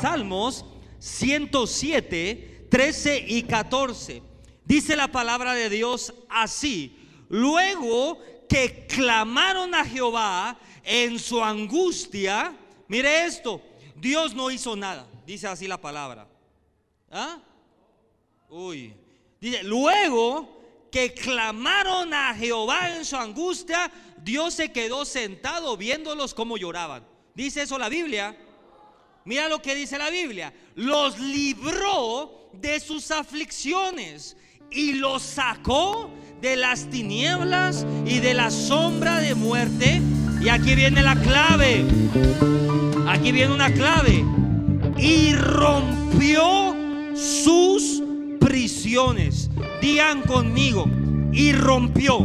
Salmos 107, 13 y 14. Dice la palabra de Dios así. Luego que clamaron a Jehová en su angustia, mire esto, Dios no hizo nada, dice así la palabra. ¿Ah? Uy, dice, luego que clamaron a Jehová en su angustia, Dios se quedó sentado viéndolos como lloraban. Dice eso la Biblia. Mira lo que dice la Biblia. Los libró de sus aflicciones y los sacó de las tinieblas y de la sombra de muerte. Y aquí viene la clave. Aquí viene una clave. Y rompió sus prisiones. Digan conmigo, y rompió.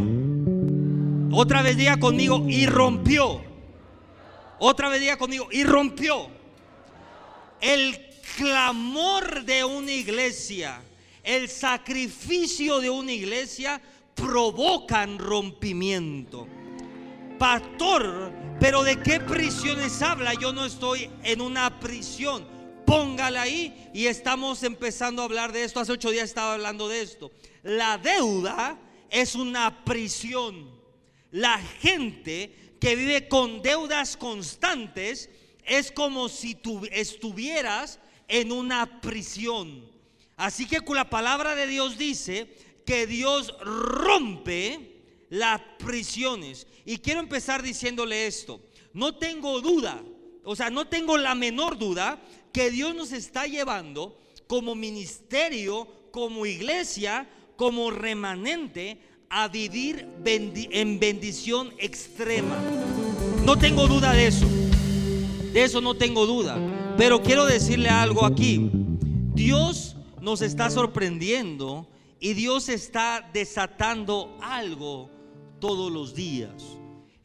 Otra vez diga conmigo, y rompió. Otra vez diga conmigo, y rompió. El clamor de una iglesia, el sacrificio de una iglesia provocan rompimiento. Pastor, pero ¿de qué prisiones habla? Yo no estoy en una prisión. Póngala ahí y estamos empezando a hablar de esto. Hace ocho días estaba hablando de esto. La deuda es una prisión. La gente que vive con deudas constantes es como si tú estuvieras en una prisión. Así que la palabra de Dios dice que Dios rompe las prisiones. Y quiero empezar diciéndole esto. No tengo duda, o sea, no tengo la menor duda que Dios nos está llevando como ministerio, como iglesia, como remanente a vivir en bendición extrema. No tengo duda de eso. De eso no tengo duda. Pero quiero decirle algo aquí. Dios nos está sorprendiendo y Dios está desatando algo todos los días.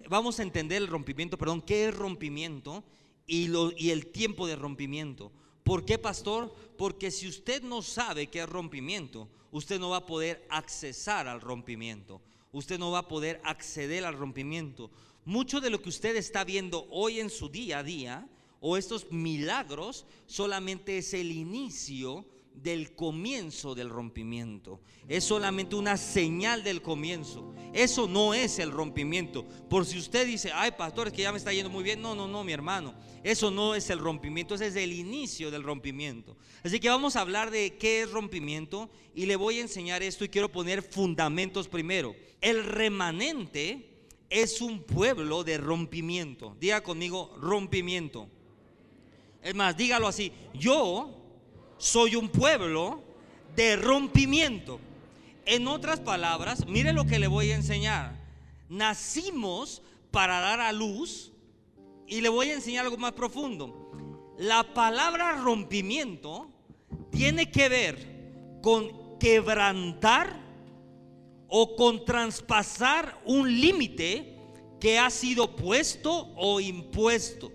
Vamos a entender el rompimiento, perdón, qué es rompimiento y, el tiempo de rompimiento. ¿Por qué, pastor? Porque si usted no sabe qué es rompimiento, usted no va a poder accesar al rompimiento. Usted no va a poder acceder al rompimiento. Mucho de lo que usted está viendo hoy en su día a día o estos milagros solamente es el inicio del comienzo del rompimiento. Es solamente una señal del comienzo. Eso no es el rompimiento. Por si usted dice, ay pastor, es que ya me está yendo muy bien. No, no, no, mi hermano. Eso no es el rompimiento, ese es el inicio del rompimiento. Así que vamos a hablar de qué es rompimiento y le voy a enseñar esto y quiero poner fundamentos primero. El remanente es un pueblo de rompimiento. Diga conmigo, rompimiento. Es más, dígalo así, yo soy un pueblo de rompimiento. En otras palabras, mire lo que le voy a enseñar. Nacimos para dar a luz y le voy a enseñar algo más profundo. La palabra rompimiento tiene que ver con quebrantar o con traspasar un límite que ha sido puesto o impuesto.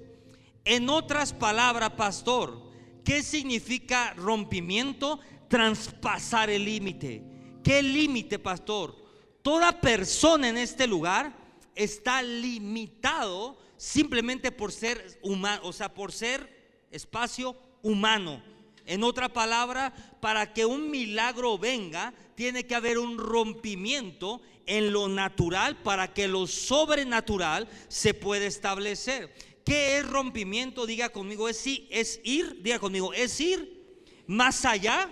En otras palabras, pastor, ¿qué significa rompimiento? Traspasar el límite. ¿Qué límite, pastor? Toda persona en este lugar está limitado simplemente por ser humano, o sea, por ser espacio humano. En otra palabra, para que un milagro venga, tiene que haber un rompimiento en lo natural para que lo sobrenatural se pueda establecer. ¿Qué es rompimiento? Diga conmigo, es, es ir, diga conmigo, es ir más allá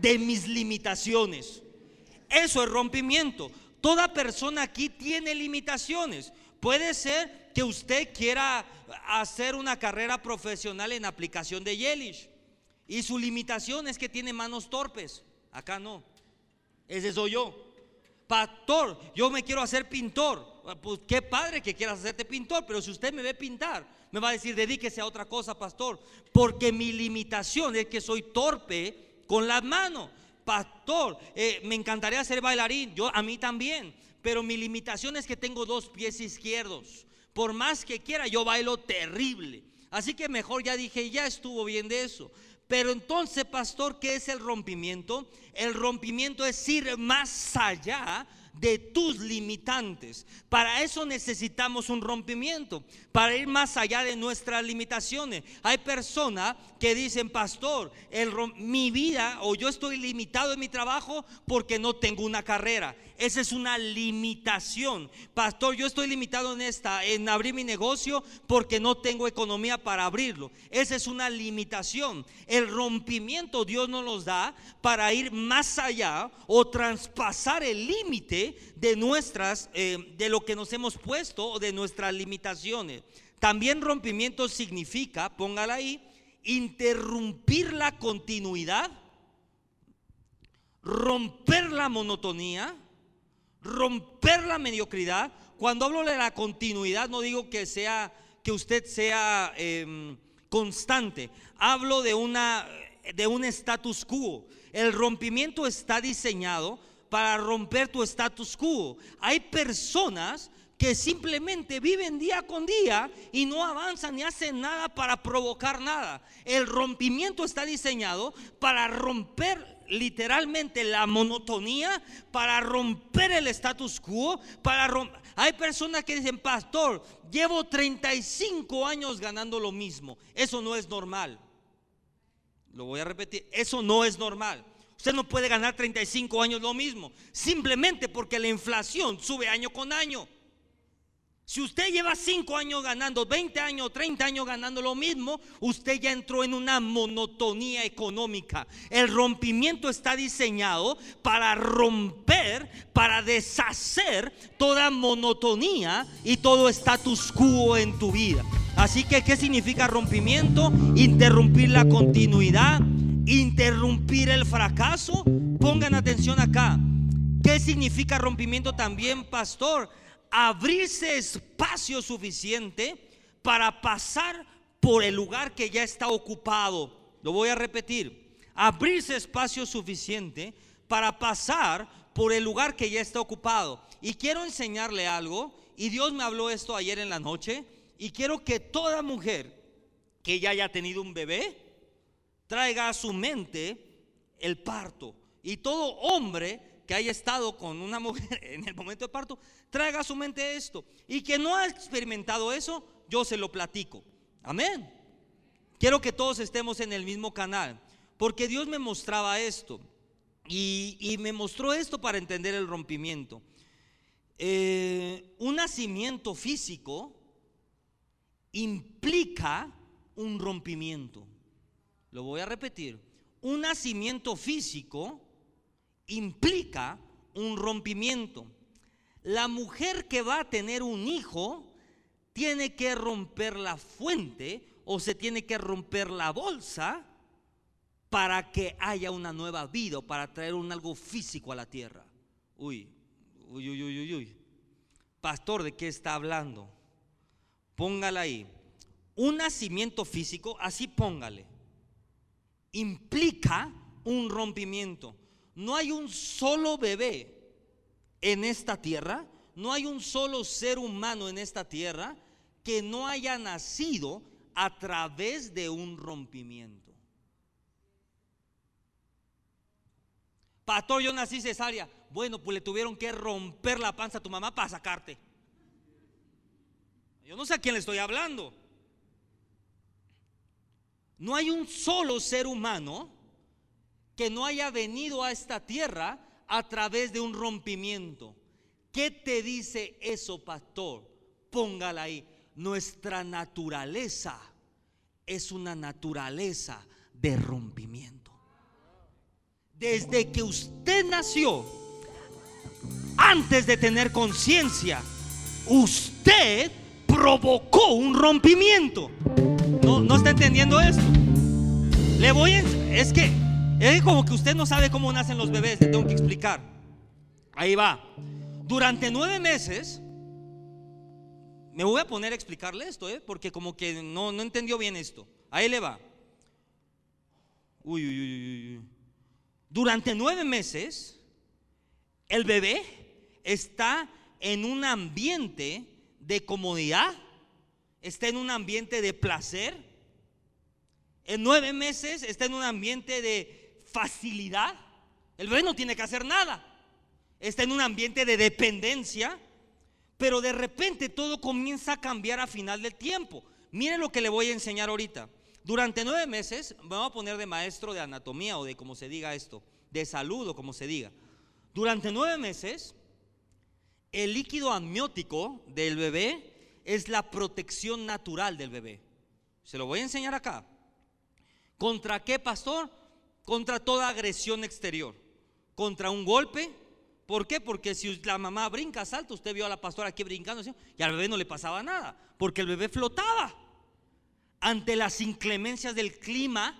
de mis limitaciones. Eso es rompimiento. Toda persona aquí tiene limitaciones. Puede ser que usted quiera hacer una carrera profesional en aplicación de Yelish y su limitación es que tiene manos torpes. Acá no. Ese soy yo. Pastor, yo me quiero hacer pintor. Pues qué padre que quieras hacerte pintor, pero si usted me ve pintar, me va a decir, dedíquese a otra cosa, pastor. Porque mi limitación es que soy torpe con las manos. Pastor, eh, me encantaría ser bailarín, yo a mí también. Pero mi limitación es que tengo dos pies izquierdos. Por más que quiera, yo bailo terrible. Así que mejor ya dije, ya estuvo bien de eso. Pero entonces, pastor, ¿qué es el rompimiento? El rompimiento es ir más allá de tus limitantes. Para eso necesitamos un rompimiento, para ir más allá de nuestras limitaciones. Hay personas que dicen, pastor, mi vida o yo estoy limitado en mi trabajo porque no tengo una carrera. Esa es una limitación. Pastor, yo estoy limitado en esta, en abrir mi negocio porque no tengo economía para abrirlo. Esa es una limitación. El rompimiento Dios nos los da para ir más allá o traspasar el límite de nuestras, eh, de lo que nos hemos puesto o de nuestras limitaciones. También rompimiento significa, póngala ahí, interrumpir la continuidad, romper la monotonía, romper la mediocridad. Cuando hablo de la continuidad, no digo que sea que usted sea em, constante. Hablo de una de un status quo. El rompimiento está diseñado para romper tu status quo. Hay personas que simplemente viven día con día y no avanzan ni hacen nada para provocar nada. El rompimiento está diseñado para romper literalmente la monotonía, para romper el status quo, para Hay personas que dicen, pastor, llevo 35 años ganando lo mismo. Eso no es normal. Lo voy a repetir, eso no es normal. Usted no puede ganar 35 años lo mismo, simplemente porque la inflación sube año con año. Si usted lleva 5 años ganando, 20 años, 30 años ganando lo mismo, usted ya entró en una monotonía económica. El rompimiento está diseñado para romper, para deshacer toda monotonía y todo status quo en tu vida. Así que, ¿qué significa rompimiento? Interrumpir la continuidad, interrumpir el fracaso. Pongan atención acá. ¿Qué significa rompimiento también, pastor? Abrirse espacio suficiente para pasar por el lugar que ya está ocupado. Lo voy a repetir. Abrirse espacio suficiente para pasar por el lugar que ya está ocupado. Y quiero enseñarle algo. Y Dios me habló esto ayer en la noche. Y quiero que toda mujer que ya haya tenido un bebé traiga a su mente el parto. Y todo hombre que haya estado con una mujer en el momento de parto, traiga a su mente esto. Y que no ha experimentado eso, yo se lo platico. Amén. Quiero que todos estemos en el mismo canal, porque Dios me mostraba esto. Y, me mostró esto para entender el rompimiento. Eh, un nacimiento físico implica un rompimiento. Lo voy a repetir. Un nacimiento físico implica un rompimiento. La mujer que va a tener un hijo tiene que romper la fuente o se tiene que romper la bolsa para que haya una nueva vida o para traer un algo físico a la tierra. Uy, uy, uy, uy, uy. Pastor, ¿de qué está hablando? Póngala ahí. Un nacimiento físico, así póngale, implica un rompimiento. No hay un solo bebé en esta tierra, no hay un solo ser humano en esta tierra que no haya nacido a través de un rompimiento. Pastor, yo nací cesárea. Bueno, pues le tuvieron que romper la panza a tu mamá para sacarte. Yo no sé a quién le estoy hablando. No hay un solo ser humano que no haya venido a esta tierra a través de un rompimiento. ¿Qué te dice eso, pastor? Póngala ahí. Nuestra naturaleza es una naturaleza de rompimiento. Desde que usted nació, antes de tener conciencia, usted provocó un rompimiento. ¿No, ¿No está entendiendo esto? Le voy a... Es que es como que usted no sabe cómo nacen los bebés, le tengo que explicar. Ahí va. Durante nueve meses, me voy a poner a explicarle esto, ¿eh? porque como que no, no entendió bien esto. Ahí le va. Uy, uy, uy, uy. Durante nueve meses, el bebé está en un ambiente de comodidad, está en un ambiente de placer. En nueve meses está en un ambiente de facilidad. El bebé no tiene que hacer nada. está en un ambiente de dependencia, pero de repente todo comienza a cambiar a final del tiempo. Mire lo que le voy a enseñar ahorita. Durante nueve meses, vamos a poner de maestro de anatomía o de como se diga esto, de salud o como se diga. Durante nueve meses, el líquido amniótico del bebé es la protección natural del bebé. Se lo voy a enseñar acá. ¿Contra qué, pastor? Contra toda agresión exterior. Contra un golpe. ¿Por qué? Porque si la mamá brinca, salta, usted vio a la pastora aquí brincando y al bebé no le pasaba nada, porque el bebé flotaba. Ante las inclemencias del clima,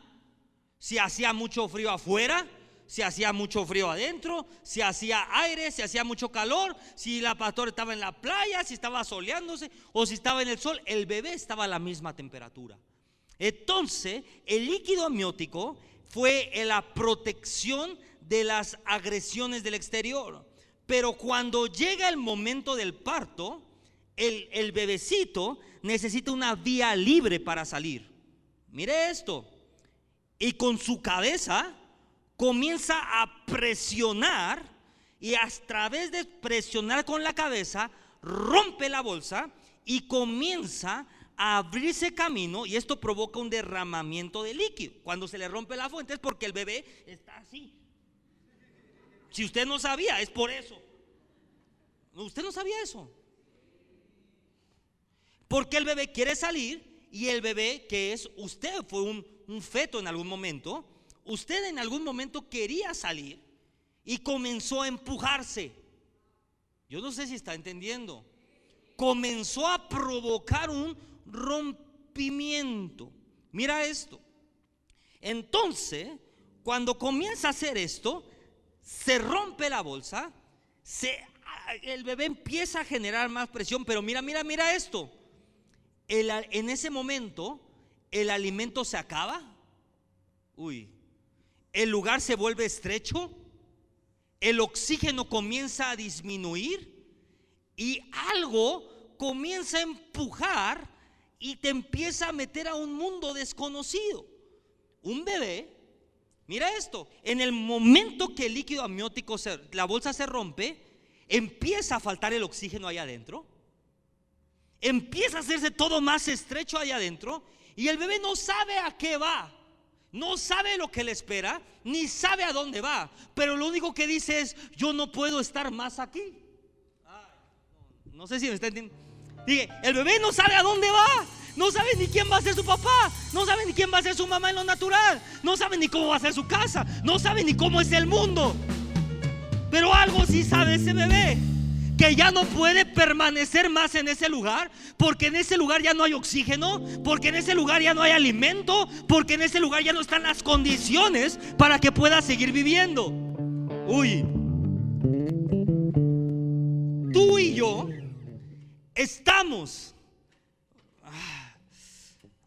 si hacía mucho frío afuera, si hacía mucho frío adentro, si hacía aire, si hacía mucho calor, si la pastora estaba en la playa, si estaba soleándose o si estaba en el sol, el bebé estaba a la misma temperatura. Entonces, el líquido amniótico fue la protección de las agresiones del exterior. Pero cuando llega el momento del parto, el, el bebecito necesita una vía libre para salir. Mire esto. Y con su cabeza comienza a presionar y a través de presionar con la cabeza rompe la bolsa y comienza a abrirse camino y esto provoca un derramamiento de líquido. Cuando se le rompe la fuente es porque el bebé está así. Si usted no sabía, es por eso. Usted no sabía eso. Porque el bebé quiere salir y el bebé que es usted fue un, un feto en algún momento usted en algún momento quería salir y comenzó a empujarse. Yo no sé si está entendiendo. Comenzó a provocar un rompimiento. Mira esto. Entonces, cuando comienza a hacer esto, se rompe la bolsa, el bebé empieza a generar más presión, pero mira, mira, mira esto. en ese momento, el alimento se acaba. Uy, el lugar se vuelve estrecho, el oxígeno comienza a disminuir y algo comienza a empujar y te empieza a meter a un mundo desconocido. Un bebé, mira esto, en el momento que el líquido amniótico, la bolsa se rompe, empieza a faltar el oxígeno ahí adentro, empieza a hacerse todo más estrecho ahí adentro y el bebé no sabe a qué va no sabe lo que le espera, ni sabe a dónde va, pero lo único que dice es, yo no puedo estar más aquí. no, sé si me está entendiendo. Dije, el bebé no sabe a dónde va, no sabe ni quién va a ser su papá, no sabe ni quién va a ser su mamá en lo natural, no sabe ni cómo va a ser su casa, no sabe ni cómo es el mundo. Pero algo sí sabe ese bebé que ya no puede permanecer más en ese lugar, porque en ese lugar ya no hay oxígeno, porque en ese lugar ya no hay alimento, porque en ese lugar ya no están las condiciones para que pueda seguir viviendo. Uy, tú y yo estamos, ah,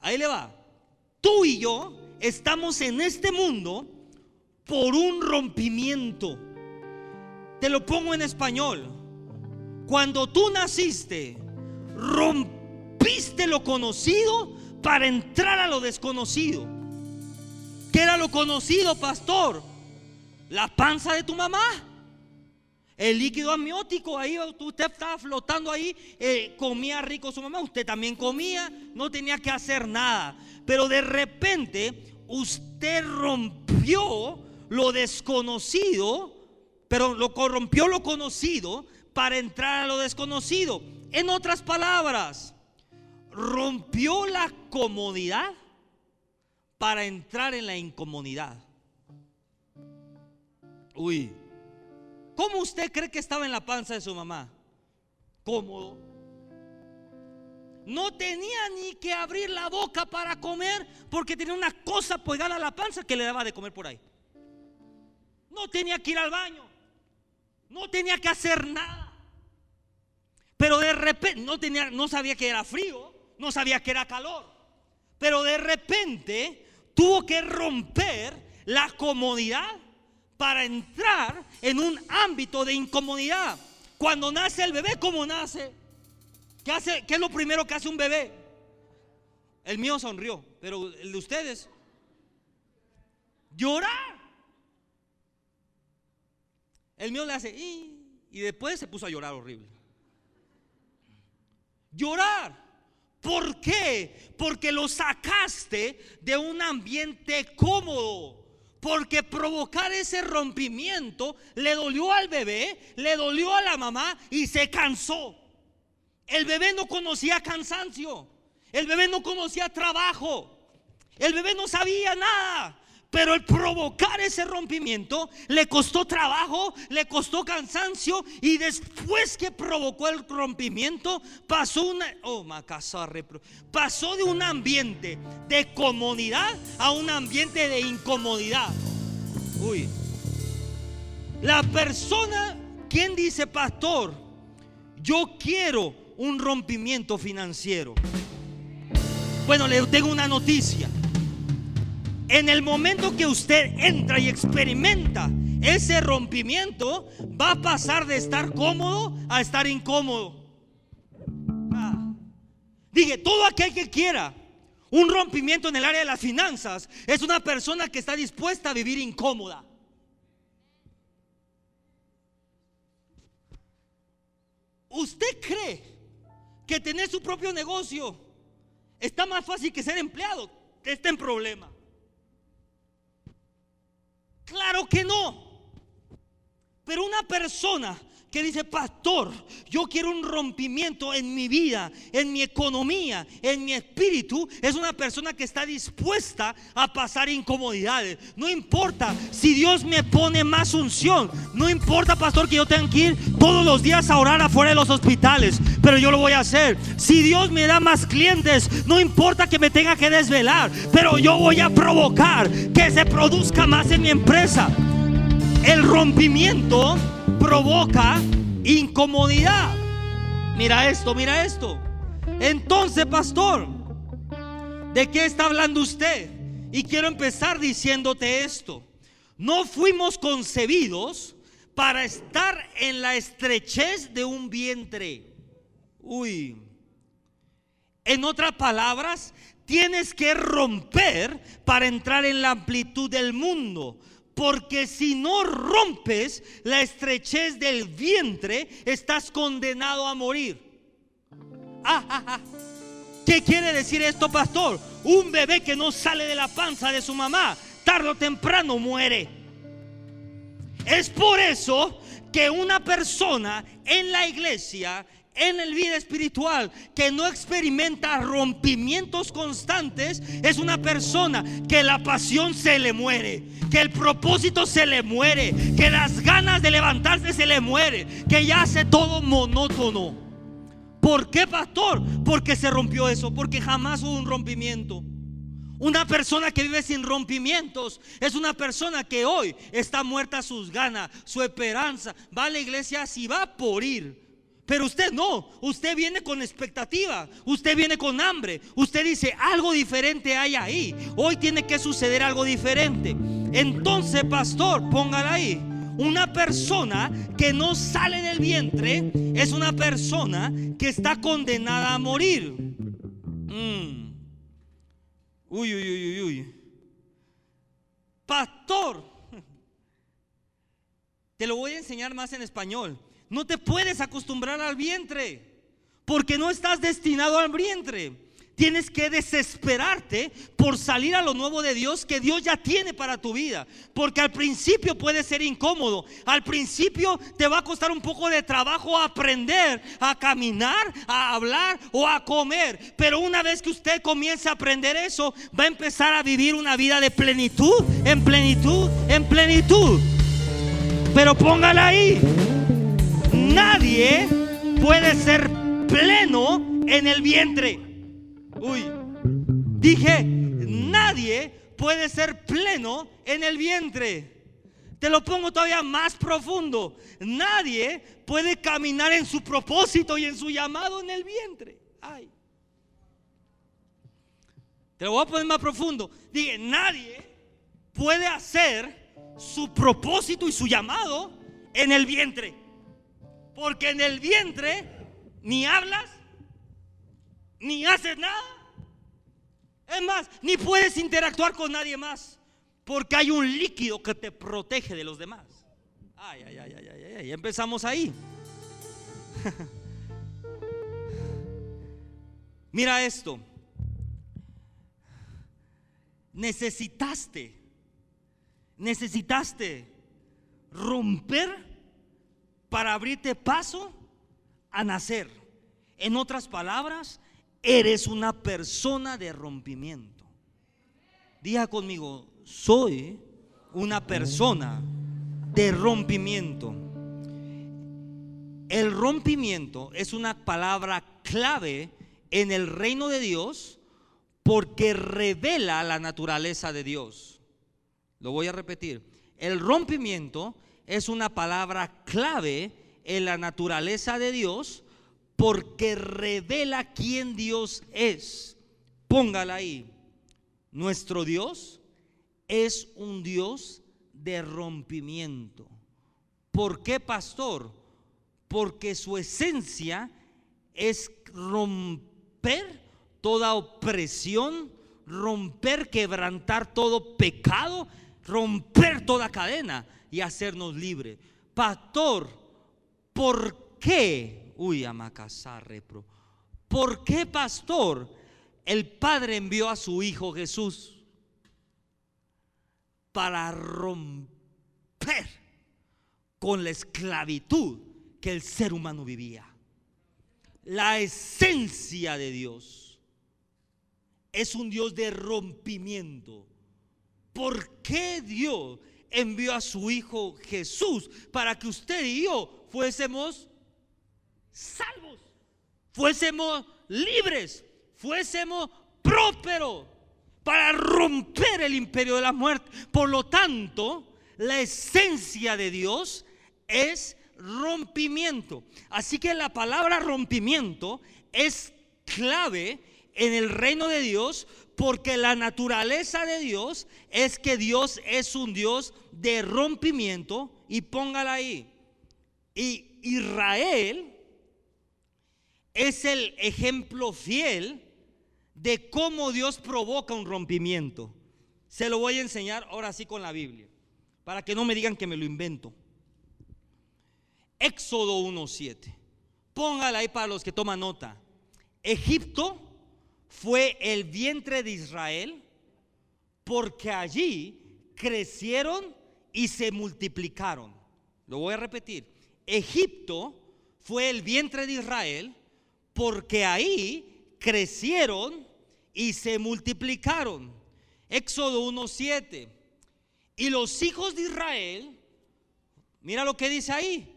ahí le va, tú y yo estamos en este mundo por un rompimiento. Te lo pongo en español. Cuando tú naciste, rompiste lo conocido para entrar a lo desconocido. ¿Qué era lo conocido, pastor? La panza de tu mamá. El líquido amniótico, ahí usted estaba flotando ahí, eh, comía rico su mamá, usted también comía, no tenía que hacer nada. Pero de repente usted rompió lo desconocido, pero lo corrompió lo conocido para entrar a lo desconocido. En otras palabras, rompió la comodidad para entrar en la incomodidad. Uy, ¿cómo usted cree que estaba en la panza de su mamá? Cómodo. No tenía ni que abrir la boca para comer porque tenía una cosa pegada a la panza que le daba de comer por ahí. No tenía que ir al baño. No tenía que hacer nada. Pero de repente, no, tenía, no sabía que era frío, no sabía que era calor. Pero de repente tuvo que romper la comodidad para entrar en un ámbito de incomodidad. Cuando nace el bebé, ¿cómo nace? ¿Qué, hace, ¿Qué es lo primero que hace un bebé? El mío sonrió, pero el de ustedes, llorar. El mío le hace, y Y después se puso a llorar horrible. Llorar. ¿Por qué? Porque lo sacaste de un ambiente cómodo. Porque provocar ese rompimiento le dolió al bebé, le dolió a la mamá y se cansó. El bebé no conocía cansancio. El bebé no conocía trabajo. El bebé no sabía nada. Pero el provocar ese rompimiento le costó trabajo, le costó cansancio y después que provocó el rompimiento pasó una oh, pasó de un ambiente de comodidad a un ambiente de incomodidad. Uy. La persona quien dice, "Pastor, yo quiero un rompimiento financiero." Bueno, le tengo una noticia. En el momento que usted entra y experimenta ese rompimiento, va a pasar de estar cómodo a estar incómodo. Ah. Dije, todo aquel que quiera un rompimiento en el área de las finanzas es una persona que está dispuesta a vivir incómoda. ¿Usted cree que tener su propio negocio está más fácil que ser empleado? Está en problema. Claro que no. Pero una persona que dice, pastor, yo quiero un rompimiento en mi vida, en mi economía, en mi espíritu, es una persona que está dispuesta a pasar incomodidades. No importa si Dios me pone más unción, no importa, pastor, que yo tenga que ir todos los días a orar afuera de los hospitales, pero yo lo voy a hacer. Si Dios me da más clientes, no importa que me tenga que desvelar, pero yo voy a provocar que se produzca más en mi empresa. El rompimiento provoca incomodidad. Mira esto, mira esto. Entonces, pastor, ¿de qué está hablando usted? Y quiero empezar diciéndote esto. No fuimos concebidos para estar en la estrechez de un vientre. Uy. En otras palabras, tienes que romper para entrar en la amplitud del mundo. Porque si no rompes la estrechez del vientre, estás condenado a morir. Ah, ah, ah. ¿Qué quiere decir esto, pastor? Un bebé que no sale de la panza de su mamá, tarde o temprano muere. Es por eso que una persona en la iglesia en el vida espiritual que no experimenta rompimientos constantes es una persona que la pasión se le muere, que el propósito se le muere, que las ganas de levantarse se le muere, que ya hace todo monótono. ¿Por qué, pastor? Porque se rompió eso, porque jamás hubo un rompimiento. Una persona que vive sin rompimientos es una persona que hoy está muerta sus ganas, su esperanza. Va a la iglesia si va por ir pero usted no, usted viene con expectativa, usted viene con hambre, usted dice, algo diferente hay ahí, hoy tiene que suceder algo diferente. Entonces, pastor, póngala ahí. Una persona que no sale del vientre es una persona que está condenada a morir. Mm. Uy, uy, uy, uy. Pastor, te lo voy a enseñar más en español. No te puedes acostumbrar al vientre, porque no estás destinado al vientre. Tienes que desesperarte por salir a lo nuevo de Dios que Dios ya tiene para tu vida. Porque al principio puede ser incómodo. Al principio te va a costar un poco de trabajo aprender a caminar, a hablar o a comer. Pero una vez que usted comience a aprender eso, va a empezar a vivir una vida de plenitud, en plenitud, en plenitud. Pero póngala ahí nadie puede ser pleno en el vientre. Uy, dije, nadie puede ser pleno en el vientre. Te lo pongo todavía más profundo. Nadie puede caminar en su propósito y en su llamado en el vientre. Ay. Te lo voy a poner más profundo. Dije, nadie puede hacer su propósito y su llamado en el vientre. Porque en el vientre ni hablas, ni haces nada. Es más, ni puedes interactuar con nadie más. Porque hay un líquido que te protege de los demás. Ay, ay, ay, ay, ay, ay, empezamos ahí. Mira esto. Necesitaste, necesitaste romper para abrirte paso a nacer. En otras palabras, eres una persona de rompimiento. Diga conmigo, soy una persona de rompimiento. El rompimiento es una palabra clave en el reino de Dios porque revela la naturaleza de Dios. Lo voy a repetir. El rompimiento es una palabra clave en la naturaleza de Dios porque revela quién Dios es. Póngala ahí. Nuestro Dios es un Dios de rompimiento. ¿Por qué, pastor? Porque su esencia es romper toda opresión, romper, quebrantar todo pecado, romper toda cadena y hacernos libres. Pastor, ¿por qué? Uy, amacasar repro. ¿Por qué, pastor? El Padre envió a su Hijo Jesús para romper con la esclavitud que el ser humano vivía. La esencia de Dios es un Dios de rompimiento. ¿Por qué Dios envió a su Hijo Jesús para que usted y yo fuésemos salvos, fuésemos libres, fuésemos prósperos? para romper el imperio de la muerte. Por lo tanto, la esencia de Dios es rompimiento. Así que la palabra rompimiento es clave en el reino de Dios porque la naturaleza de Dios es que Dios es un Dios de rompimiento y póngala ahí. Y Israel es el ejemplo fiel de cómo Dios provoca un rompimiento. Se lo voy a enseñar ahora sí con la Biblia, para que no me digan que me lo invento. Éxodo 1.7. Póngala ahí para los que toman nota. Egipto fue el vientre de Israel porque allí crecieron y se multiplicaron. Lo voy a repetir. Egipto fue el vientre de Israel porque ahí crecieron y se multiplicaron. Éxodo 1.7. Y los hijos de Israel, mira lo que dice ahí,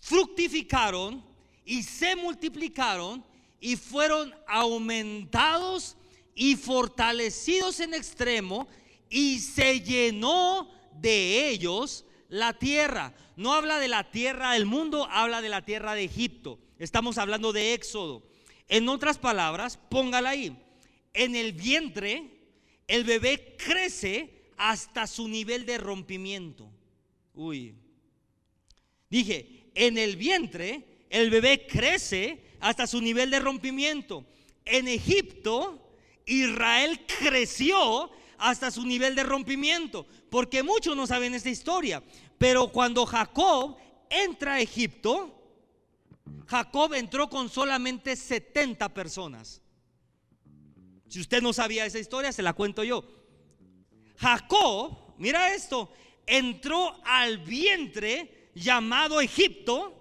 fructificaron y se multiplicaron y fueron aumentados y fortalecidos en extremo y se llenó de ellos la tierra. No habla de la tierra del mundo, habla de la tierra de Egipto. Estamos hablando de Éxodo. En otras palabras, póngala ahí. En el vientre, el bebé crece hasta su nivel de rompimiento. Uy. Dije, en el vientre, el bebé crece hasta su nivel de rompimiento. En Egipto, Israel creció hasta su nivel de rompimiento. Porque muchos no saben esta historia. Pero cuando Jacob entra a Egipto, Jacob entró con solamente 70 personas. Si usted no sabía esa historia, se la cuento yo. Jacob, mira esto, entró al vientre llamado Egipto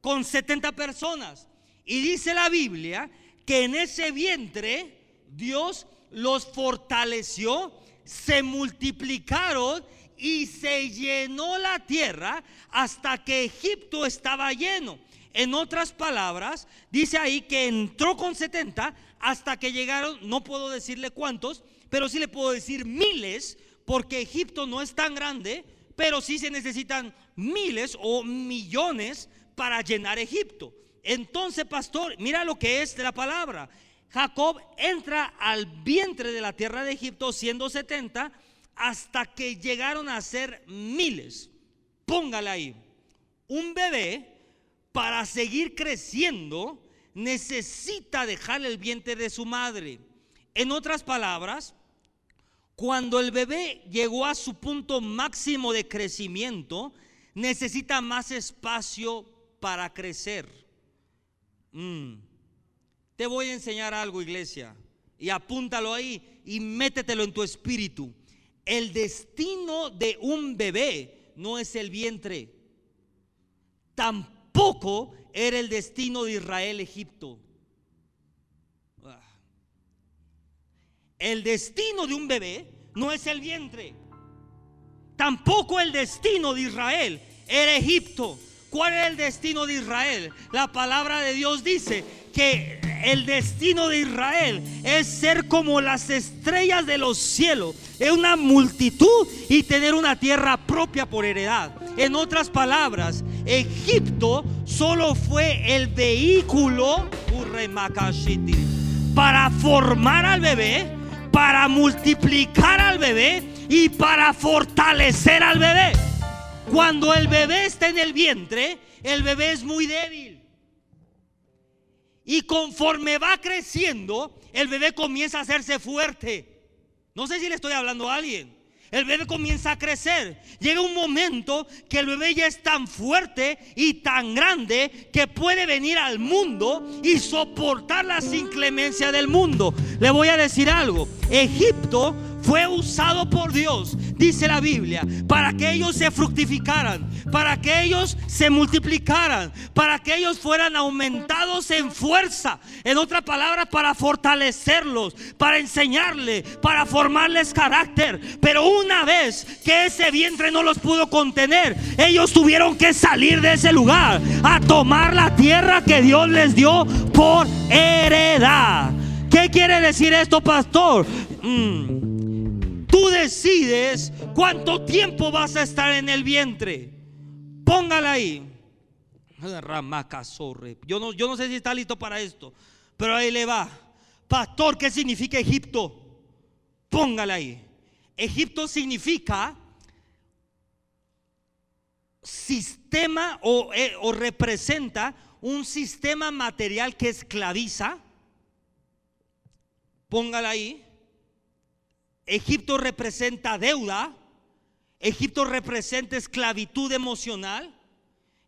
con 70 personas. Y dice la Biblia que en ese vientre Dios los fortaleció, se multiplicaron y se llenó la tierra hasta que Egipto estaba lleno. En otras palabras, dice ahí que entró con 70 hasta que llegaron, no puedo decirle cuántos, pero sí le puedo decir miles, porque Egipto no es tan grande, pero sí se necesitan miles o millones para llenar Egipto. Entonces, pastor, mira lo que es la palabra. Jacob entra al vientre de la tierra de Egipto siendo 70 hasta que llegaron a ser miles. Póngale ahí. Un bebé para seguir creciendo, necesita dejar el vientre de su madre. En otras palabras, cuando el bebé llegó a su punto máximo de crecimiento, necesita más espacio para crecer. Mm. Te voy a enseñar algo, iglesia, y apúntalo ahí y métetelo en tu espíritu. El destino de un bebé no es el vientre. Tampoco era el destino de Israel Egipto. Ah. El destino de un bebé no es el vientre. Tampoco el destino de Israel era Egipto. ¿Cuál era el destino de Israel? La palabra de Dios dice que el destino de Israel es ser como las estrellas de los cielos, es una multitud y tener una tierra propia por heredad. En otras palabras, Egipto solo fue el vehículo para formar al bebé, para multiplicar al bebé y para fortalecer al bebé. Cuando el bebé está en el vientre, el bebé es muy débil. Y conforme va creciendo, el bebé comienza a hacerse fuerte. No sé si le estoy hablando a alguien. El bebé comienza a crecer. Llega un momento que el bebé ya es tan fuerte y tan grande que puede venir al mundo y soportar las inclemencias del mundo. Le voy a decir algo. Egipto fue usado por Dios, dice la Biblia, para que ellos se fructificaran, para que ellos se multiplicaran, para que ellos fueran aumentados en fuerza. En otra palabra, para fortalecerlos, para enseñarle, para formarles carácter. Pero una vez que ese vientre no los pudo contener, ellos tuvieron que salir de ese lugar a tomar la tierra que Dios les dio por heredad. ¿Qué quiere decir esto, pastor? Mm. Tú decides cuánto tiempo vas a estar en el vientre. Póngala ahí. Yo no, yo no sé si está listo para esto, pero ahí le va. Pastor, ¿qué significa Egipto? Póngala ahí. Egipto significa sistema o, eh, o representa un sistema material que esclaviza. Póngala ahí. Egipto representa deuda, Egipto representa esclavitud emocional,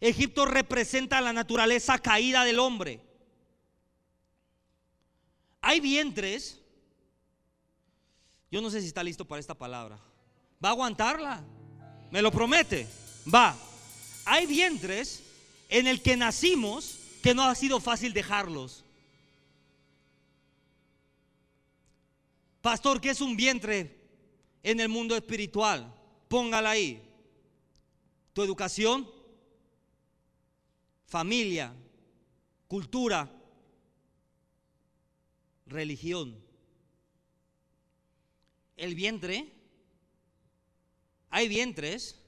Egipto representa la naturaleza caída del hombre. Hay vientres, yo no sé si está listo para esta palabra, va a aguantarla, me lo promete, va. Hay vientres en el que nacimos que no ha sido fácil dejarlos. Pastor, ¿qué es un vientre en el mundo espiritual? Póngala ahí. Tu educación, familia, cultura, religión. El vientre, hay vientres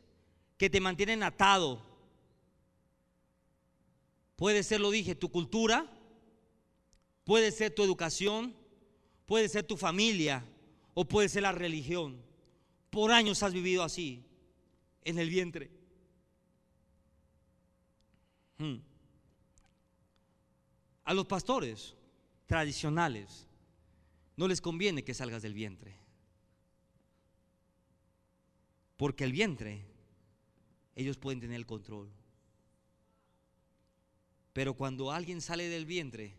que te mantienen atado. Puede ser, lo dije, tu cultura, puede ser tu educación, Puede ser tu familia o puede ser la religión. Por años has vivido así, en el vientre. Hmm. A los pastores tradicionales no les conviene que salgas del vientre. Porque el vientre, ellos pueden tener el control. Pero cuando alguien sale del vientre,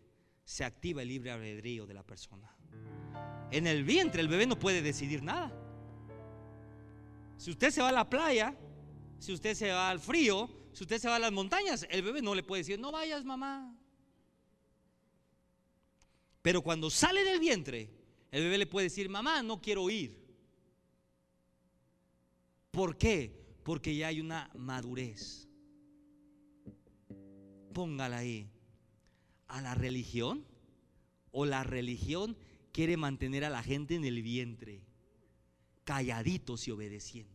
se activa el libre albedrío de la persona. En el vientre el bebé no puede decidir nada. Si usted se va a la playa, si usted se va al frío, si usted se va a las montañas, el bebé no le puede decir, no vayas mamá. Pero cuando sale del vientre, el bebé le puede decir, mamá, no quiero ir. ¿Por qué? Porque ya hay una madurez. Póngala ahí. A la religión o la religión quiere mantener a la gente en el vientre, calladitos y obedeciendo.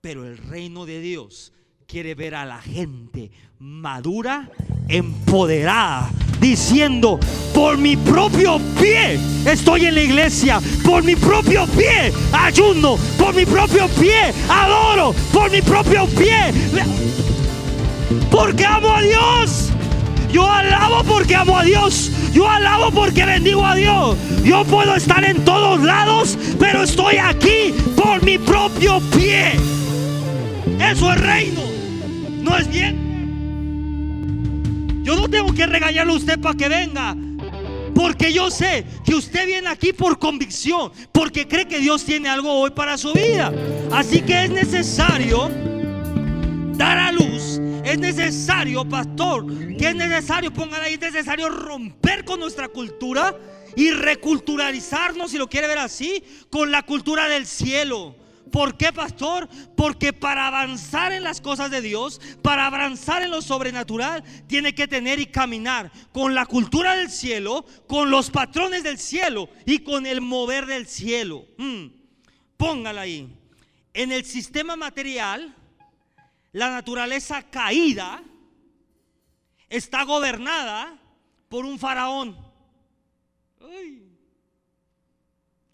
Pero el reino de Dios quiere ver a la gente madura, empoderada, diciendo, por mi propio pie estoy en la iglesia, por mi propio pie ayuno, por mi propio pie adoro, por mi propio pie, porque amo a Dios. Yo alabo porque amo a Dios. Yo alabo porque bendigo a Dios. Yo puedo estar en todos lados, pero estoy aquí por mi propio pie. eso es reino. No es bien. Yo no tengo que regañarle a usted para que venga. Porque yo sé que usted viene aquí por convicción, porque cree que Dios tiene algo hoy para su vida. Así que es necesario dar a luz. Es necesario, pastor, que es necesario, póngale ahí, es necesario romper con nuestra cultura y reculturalizarnos, si lo quiere ver así, con la cultura del cielo. ¿Por qué, pastor? Porque para avanzar en las cosas de Dios, para avanzar en lo sobrenatural, tiene que tener y caminar con la cultura del cielo, con los patrones del cielo y con el mover del cielo. Mm, póngala ahí. En el sistema material, la naturaleza caída está gobernada por un faraón.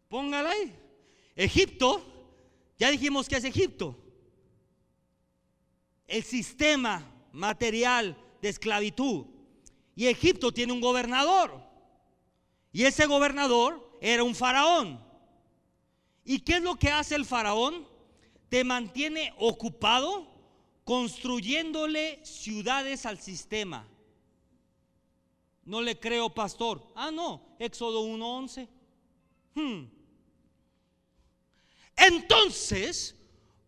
Póngala ahí. Egipto ya dijimos que es Egipto. El sistema material de esclavitud. Y Egipto tiene un gobernador. Y ese gobernador era un faraón. ¿Y qué es lo que hace el faraón? Te mantiene ocupado construyéndole ciudades al sistema. No le creo, pastor. Ah, no, Éxodo 1.11. Hmm. Entonces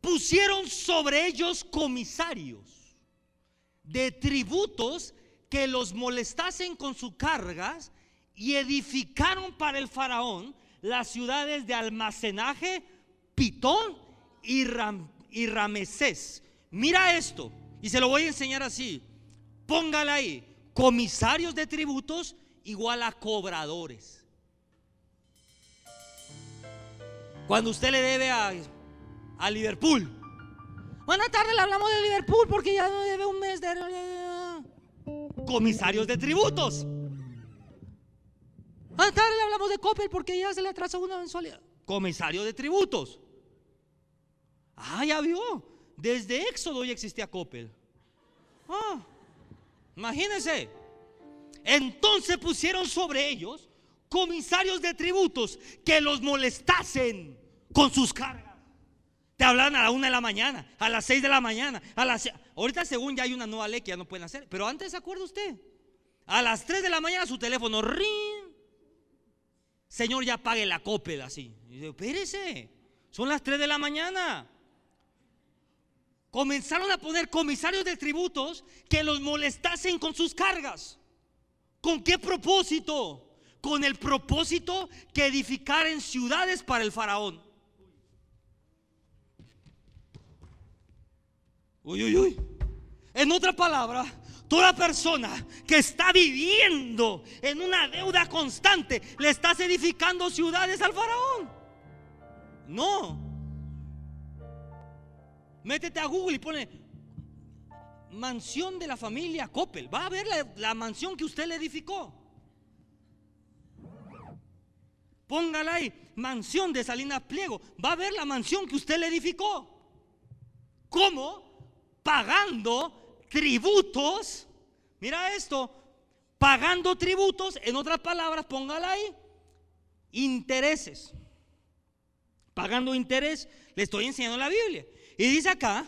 pusieron sobre ellos comisarios de tributos que los molestasen con sus cargas y edificaron para el faraón las ciudades de almacenaje, Pitón y, y Ramesés. Mira esto, y se lo voy a enseñar así. Póngala ahí, comisarios de tributos igual a cobradores. Cuando usted le debe a, a Liverpool. Buenas tardes, le hablamos de Liverpool porque ya no debe un mes de... Comisarios de tributos. Buenas tardes, le hablamos de Coppel porque ya se le atrasó una mensualidad. Comisario de tributos. Ah, ya vio. Desde Éxodo ya existía Coppel. Ah, imagínense. Entonces pusieron sobre ellos comisarios de tributos que los molestasen con sus cargas. Te hablan a la una de la mañana, a las seis de la mañana, a las ahorita según ya hay una nueva ley que ya no pueden hacer, pero antes se acuerda usted, a las tres de la mañana su teléfono ring. Señor, ya pague la copel así. Y dice, espérese, son las tres de la mañana. Comenzaron a poner comisarios de tributos que los molestasen con sus cargas. ¿Con qué propósito? Con el propósito que edificaran ciudades para el faraón. Uy, uy, uy. En otra palabra, toda persona que está viviendo en una deuda constante le estás edificando ciudades al faraón. No. Métete a Google y pone mansión de la familia Coppel. Va a ver la, la mansión que usted le edificó. Póngala ahí, mansión de Salinas Pliego. Va a ver la mansión que usted le edificó. ¿Cómo? pagando tributos. Mira esto, pagando tributos, en otras palabras, póngala ahí, intereses. Pagando interés, le estoy enseñando la Biblia. Y dice acá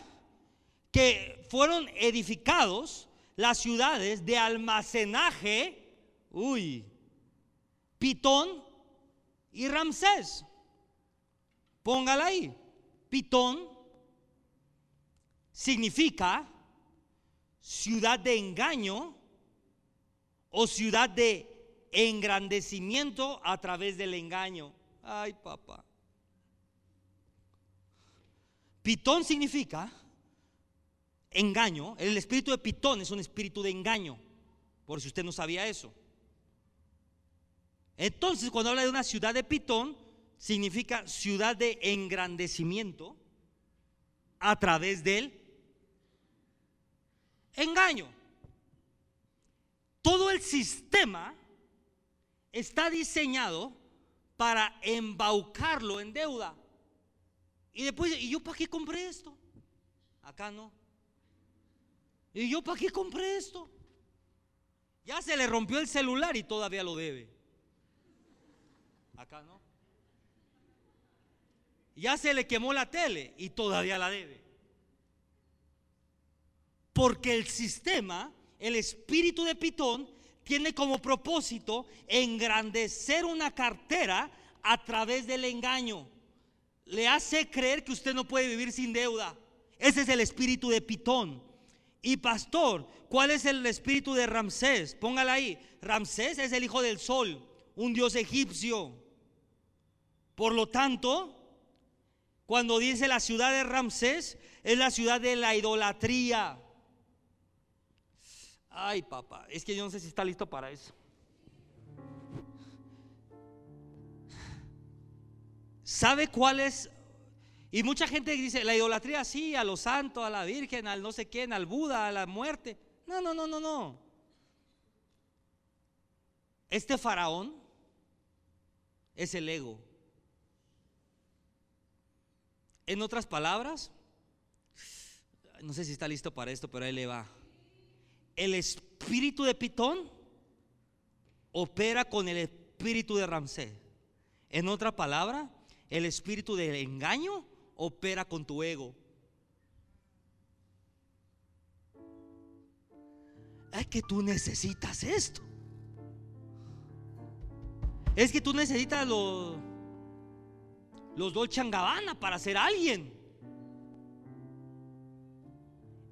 que fueron edificados las ciudades de almacenaje, uy, Pitón y Ramsés. Póngala ahí, Pitón significa ciudad de engaño o ciudad de engrandecimiento a través del engaño. Ay, papá. Pitón significa engaño. El espíritu de Pitón es un espíritu de engaño. Por si usted no sabía eso. Entonces, cuando habla de una ciudad de Pitón, significa ciudad de engrandecimiento a través del engaño. Todo el sistema está diseñado para embaucarlo en deuda. Y después, ¿y yo para qué compré esto? Acá no. ¿Y yo para qué compré esto? Ya se le rompió el celular y todavía lo debe. Acá no. Ya se le quemó la tele y todavía la debe. Porque el sistema, el espíritu de Pitón, tiene como propósito engrandecer una cartera a través del engaño. Le hace creer que usted no puede vivir sin deuda. Ese es el espíritu de Pitón. Y pastor, ¿cuál es el espíritu de Ramsés? Póngala ahí. Ramsés es el hijo del sol, un dios egipcio. Por lo tanto, cuando dice la ciudad de Ramsés, es la ciudad de la idolatría. Ay, papá, es que yo no sé si está listo para eso. ¿Sabe cuál es? Y mucha gente dice, la idolatría sí, a los santos, a la Virgen, al no sé quién, al Buda, a la muerte. No, no, no, no, no. Este faraón es el ego. En otras palabras, no sé si está listo para esto, pero ahí le va el espíritu de Pitón opera con el espíritu de Ramsés. En otra palabra, el espíritu del engaño opera con tu ego. Es que tú necesitas esto. Es que tú necesitas los, los Dolce Gabbana para ser alguien.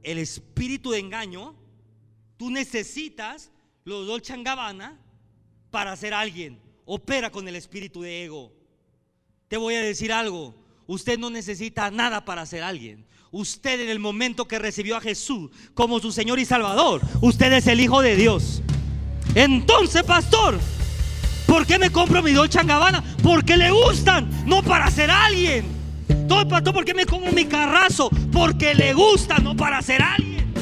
El espíritu de engaño Tú necesitas los Dolce Gabbana para ser alguien. Opera con el espíritu de ego. Te voy a decir algo. Usted no necesita nada para ser alguien. Usted en el momento que recibió a Jesús como su Señor y Salvador, usted es el Hijo de Dios. Entonces, pastor, ¿por qué me compro mi Dolce Gabbana? Porque le gustan, no para ser alguien. Todo pastor, ¿por qué me como mi carrazo? Porque le gusta, no para ser alguien.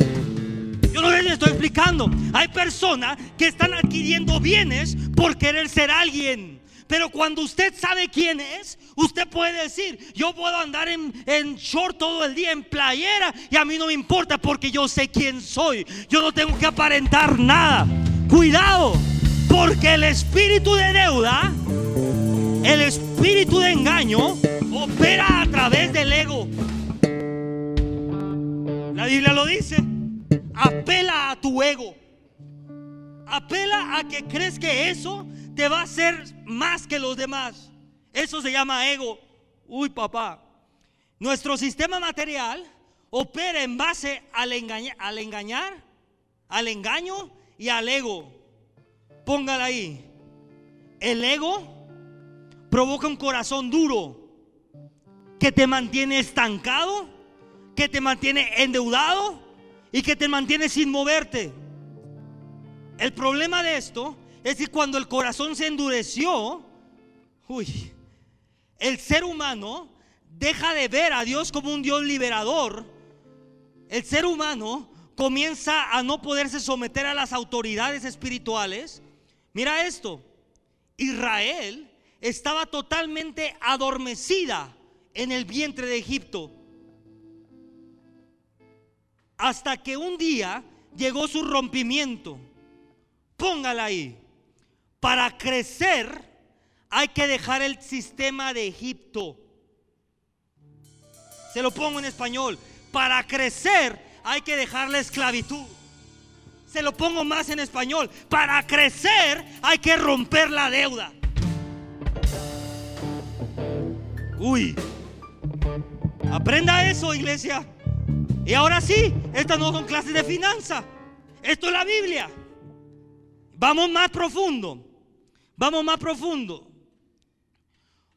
Yo no les estoy explicando. Hay personas que están adquiriendo bienes por querer ser alguien. Pero cuando usted sabe quién es, usted puede decir, yo puedo andar en, short todo el día, en playera, y a mí no me importa porque yo sé quién soy. Yo no tengo que aparentar nada. Cuidado, porque el espíritu de deuda, el espíritu de engaño, opera a través del ego. La Biblia lo dice. Apela a tu ego. Apela a que crees que eso te va a hacer más que los demás. Eso se llama ego. Uy, papá. Nuestro sistema material opera en base al, al engañar, al engaño y al ego. Póngala ahí. El ego provoca un corazón duro que te mantiene estancado, que te mantiene endeudado, y que te mantiene sin moverte. El problema de esto es que cuando el corazón se endureció, uy, el ser humano deja de ver a Dios como un Dios liberador. El ser humano comienza a no poderse someter a las autoridades espirituales. Mira esto, Israel estaba totalmente adormecida en el vientre de Egipto. Hasta que un día llegó su rompimiento. Póngala ahí. Para crecer hay que dejar el sistema de Egipto. Se lo pongo en español. Para crecer hay que dejar la esclavitud. Se lo pongo más en español. Para crecer hay que romper la deuda. Uy. Aprenda eso, iglesia. Y ahora sí, estas no son clases de finanza. Esto es la Biblia. Vamos más profundo. Vamos más profundo.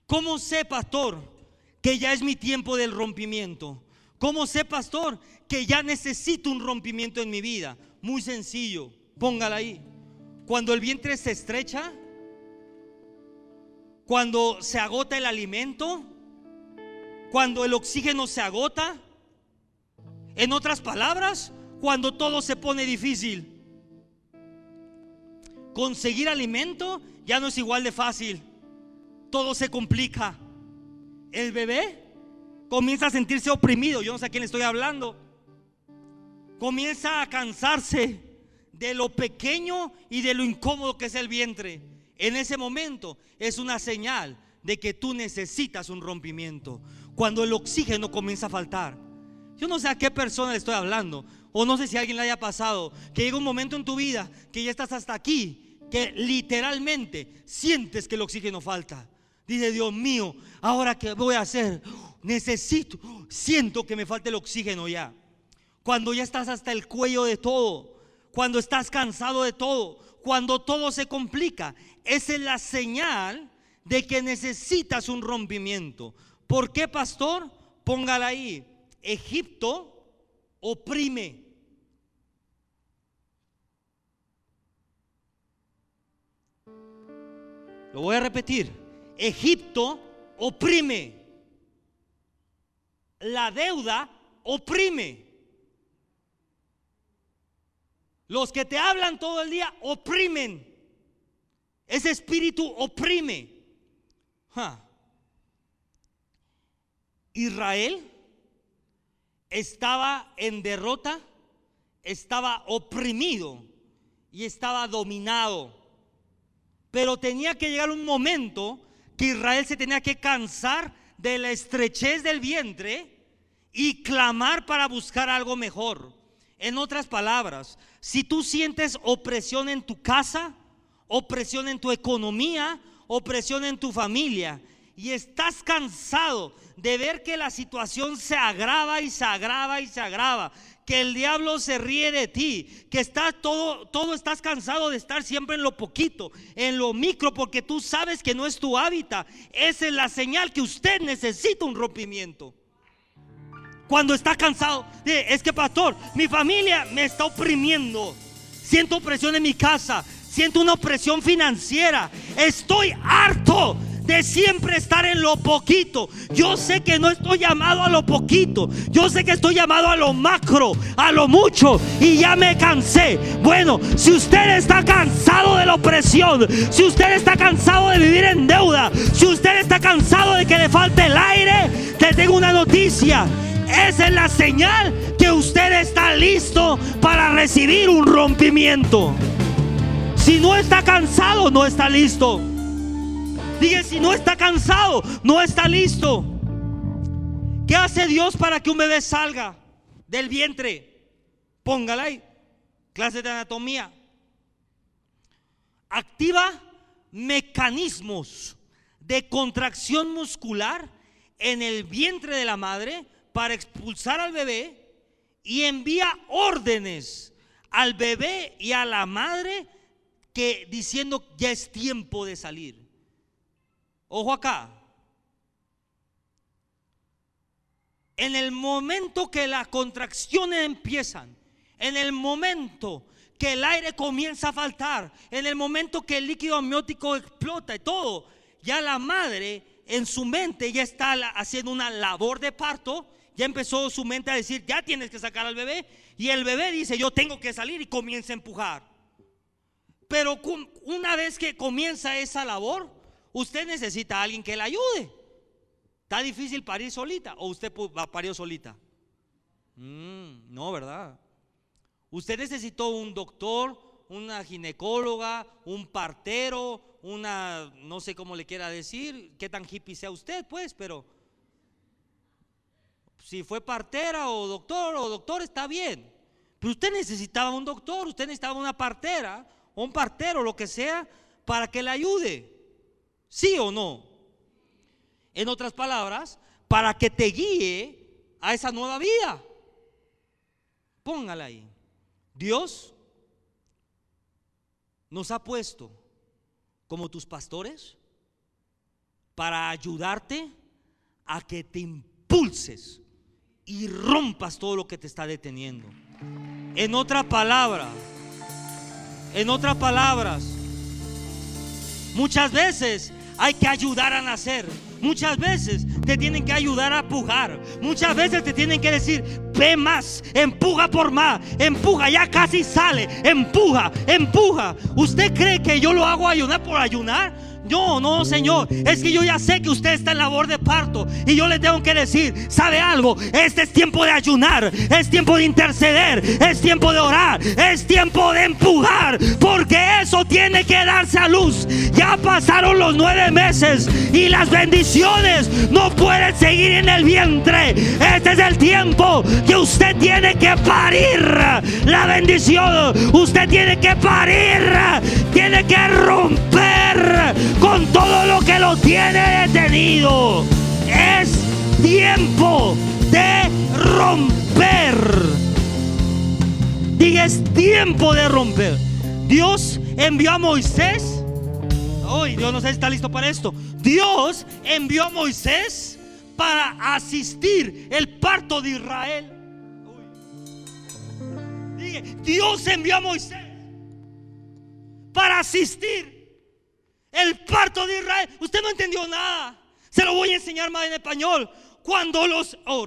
¿Cómo sé, pastor, que ya es mi tiempo del rompimiento? ¿Cómo sé, pastor, que ya necesito un rompimiento en mi vida? Muy sencillo. Póngala ahí. Cuando el vientre se estrecha, cuando se agota el alimento, cuando el oxígeno se agota, en otras palabras, cuando todo se pone difícil. Conseguir alimento ya no es igual de fácil. Todo se complica. El bebé comienza a sentirse oprimido. Yo no sé a quién le estoy hablando. Comienza a cansarse de lo pequeño y de lo incómodo que es el vientre. En ese momento es una señal de que tú necesitas un rompimiento. Cuando el oxígeno comienza a faltar yo no sé a qué persona le estoy hablando. O no sé si alguien le haya pasado, que llega un momento en tu vida que ya estás hasta aquí, que literalmente sientes que el oxígeno falta. Dice, Dios mío, ahora qué voy a hacer? Necesito, siento que me falta el oxígeno ya. Cuando ya estás hasta el cuello de todo, cuando estás cansado de todo, cuando todo se complica, esa es la señal de que necesitas un rompimiento. ¿Por qué, pastor? Póngala ahí. Egipto oprime. Lo voy a repetir. Egipto oprime. La deuda oprime. Los que te hablan todo el día oprimen. Ese espíritu oprime. Israel estaba en derrota, estaba oprimido y estaba dominado. Pero tenía que llegar un momento que Israel se tenía que cansar de la estrechez del vientre y clamar para buscar algo mejor. En otras palabras, si tú sientes opresión en tu casa, opresión en tu economía, opresión en tu familia, y estás cansado de ver que la situación se agrava y se agrava y se agrava, que el diablo se ríe de ti, que estás todo, todo estás cansado de estar siempre en lo poquito, en lo micro, porque tú sabes que no es tu hábitat. Esa es la señal que usted necesita un rompimiento cuando está cansado. Es que, pastor, mi familia me está oprimiendo. Siento opresión en mi casa. Siento una opresión financiera. Estoy harto de siempre estar en lo poquito. Yo sé que no estoy llamado a lo poquito. Yo sé que estoy llamado a lo macro, a lo mucho. Y ya me cansé. Bueno, si usted está cansado de la opresión, si usted está cansado de vivir en deuda, si usted está cansado de que le falte el aire, te tengo una noticia. Esa es la señal que usted está listo para recibir un rompimiento. Si no está cansado, no está listo. Dije, si no está cansado, no está listo. ¿Qué hace Dios para que un bebé salga del vientre? Póngala ahí. Clase de anatomía. Activa mecanismos de contracción muscular en el vientre de la madre para expulsar al bebé y envía órdenes al bebé y a la madre que diciendo ya es tiempo de salir. Ojo acá. En el momento que las contracciones empiezan, en el momento que el aire comienza a faltar, en el momento que el líquido amniótico explota y todo, ya la madre en su mente ya está haciendo una labor de parto ya empezó su mente a decir, ya tienes que sacar al bebé. Y el bebé dice, yo tengo que salir y comienza a empujar. Pero una vez que comienza esa labor, usted necesita a alguien que le ayude. Está difícil parir solita o usted parir solita. Mm, no, ¿verdad? Usted necesitó un doctor, una ginecóloga, un partero, una, no sé cómo le quiera decir, qué tan hippie sea usted, pues, pero si fue partera o doctor o doctor, está bien. Pero usted necesitaba un doctor, usted necesitaba una partera o un partero, lo que sea, para que le ayude. ¿Sí o no? En otras palabras, para que te guíe a esa nueva vida. Póngala ahí. Dios nos ha puesto como tus pastores para ayudarte a que te impulses y rompas todo lo que te está deteniendo. En otra palabra, en otras palabras, muchas veces hay que ayudar a nacer. Muchas veces te tienen que ayudar a pujar. Muchas veces te tienen que decir, ve más, empuja por más, empuja, ya casi sale, empuja, empuja. ¿Usted cree que yo lo hago ayunar por ayunar? No, no, Señor. Es que yo ya sé que usted está en labor de parto. Y yo le tengo que decir, ¿sabe algo? Este es tiempo de ayunar. Es tiempo de interceder. Es tiempo de orar. Es tiempo de empujar. Porque eso tiene que darse a luz. Ya pasaron los nueve meses. Y las bendiciones no pueden seguir en el vientre. Este es el tiempo que usted tiene que parir la bendición. Usted tiene que parir. Tiene que romper con todo lo que lo tiene detenido. Es tiempo de romper. Diga, es tiempo de romper. Dios envió a Moisés. Hoy Dios no sé si está listo para esto. Dios envió a Moisés para asistir el parto de Israel. Dios envió a Moisés para asistir el parto de Israel. Usted no entendió nada. Se lo voy a enseñar más en español. Cuando los oh,